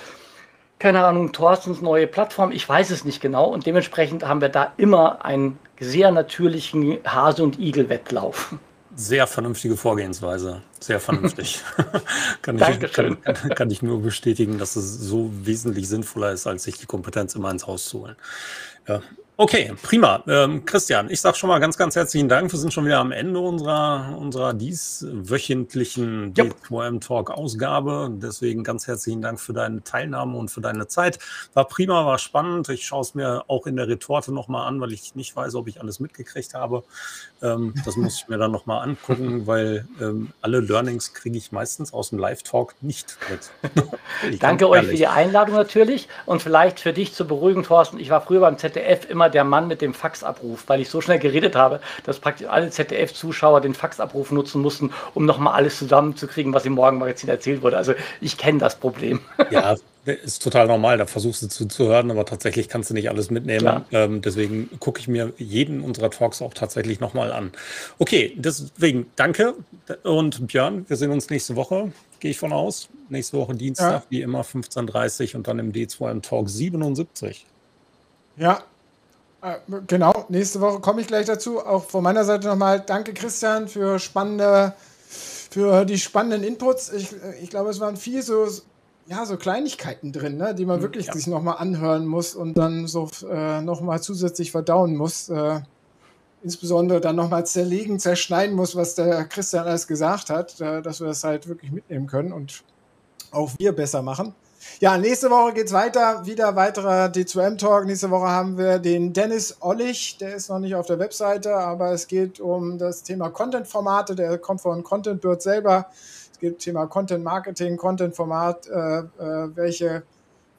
keine Ahnung, Thorstens neue Plattform, ich weiß es nicht genau. Und dementsprechend haben wir da immer einen sehr natürlichen Hase- und Igel-Wettlauf. Sehr vernünftige Vorgehensweise. Sehr vernünftig. kann, ich, kann, kann, ich nur bestätigen, dass es so wesentlich sinnvoller ist, als sich die Kompetenz immer ins Haus zu holen. Ja, Okay, prima. Ähm, Christian, ich sage schon mal ganz, ganz herzlichen Dank. Wir sind schon wieder am Ende unserer, unserer dieswöchentlichen D2M Talk Ausgabe. Deswegen ganz herzlichen Dank für deine Teilnahme und für deine Zeit. War prima, war spannend. Ich schaue es mir auch in der Retorte nochmal an, weil ich nicht weiß, ob ich alles mitgekriegt habe. Ähm, das muss ich mir dann nochmal angucken, weil ähm, alle Learnings kriege ich meistens aus dem Live-Talk nicht mit. Danke euch für die Einladung natürlich und vielleicht für dich zu beruhigen, Thorsten. Ich war früher beim ZDF immer der Mann mit dem Faxabruf, weil ich so schnell geredet habe, dass praktisch alle ZDF-Zuschauer den Faxabruf nutzen mussten, um nochmal alles zusammenzukriegen, was im Morgenmagazin erzählt wurde. Also ich kenne das Problem. Ja, ist total normal, da versuchst du zuzuhören, aber tatsächlich kannst du nicht alles mitnehmen. Ähm, deswegen gucke ich mir jeden unserer Talks auch tatsächlich nochmal an. Okay, deswegen danke und Björn, wir sehen uns nächste Woche, gehe ich von aus. Nächste Woche Dienstag, ja. wie immer 15.30 Uhr und dann im D2 im Talk 77. Ja, äh, genau, nächste Woche komme ich gleich dazu. Auch von meiner Seite nochmal danke Christian für spannende, für die spannenden Inputs. Ich, äh, ich glaube, es waren viel so ja, so Kleinigkeiten drin, ne, die man hm, wirklich ja. sich nochmal anhören muss und dann so äh, nochmal zusätzlich verdauen muss. Äh, insbesondere dann nochmal zerlegen, zerschneiden muss, was der Christian alles gesagt hat, äh, dass wir das halt wirklich mitnehmen können und auch wir besser machen. Ja, nächste Woche geht es weiter. Wieder weiterer D2M-Talk. Nächste Woche haben wir den Dennis Ollich. Der ist noch nicht auf der Webseite, aber es geht um das Thema Content-Formate. Der kommt von Content Bird selber. Es geht Thema Content Marketing, Content Format, äh, äh, welche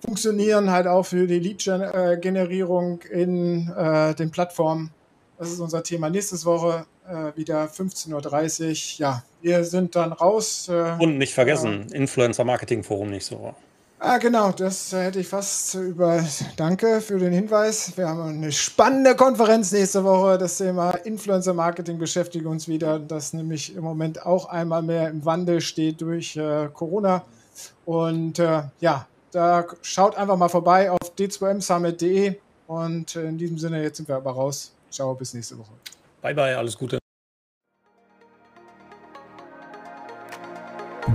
funktionieren halt auch für die Lead-Generierung in äh, den Plattformen. Das ist unser Thema nächste Woche, äh, wieder 15.30 Uhr. Ja, wir sind dann raus. Äh, Und nicht vergessen, Influencer Marketing Forum nächste Woche. Ah, genau, das hätte ich fast über. Danke für den Hinweis. Wir haben eine spannende Konferenz nächste Woche. Das Thema Influencer Marketing beschäftigt uns wieder, das nämlich im Moment auch einmal mehr im Wandel steht durch äh, Corona. Und äh, ja, da schaut einfach mal vorbei auf d2msummit.de. Und in diesem Sinne, jetzt sind wir aber raus. Ciao, bis nächste Woche. Bye, bye, alles Gute.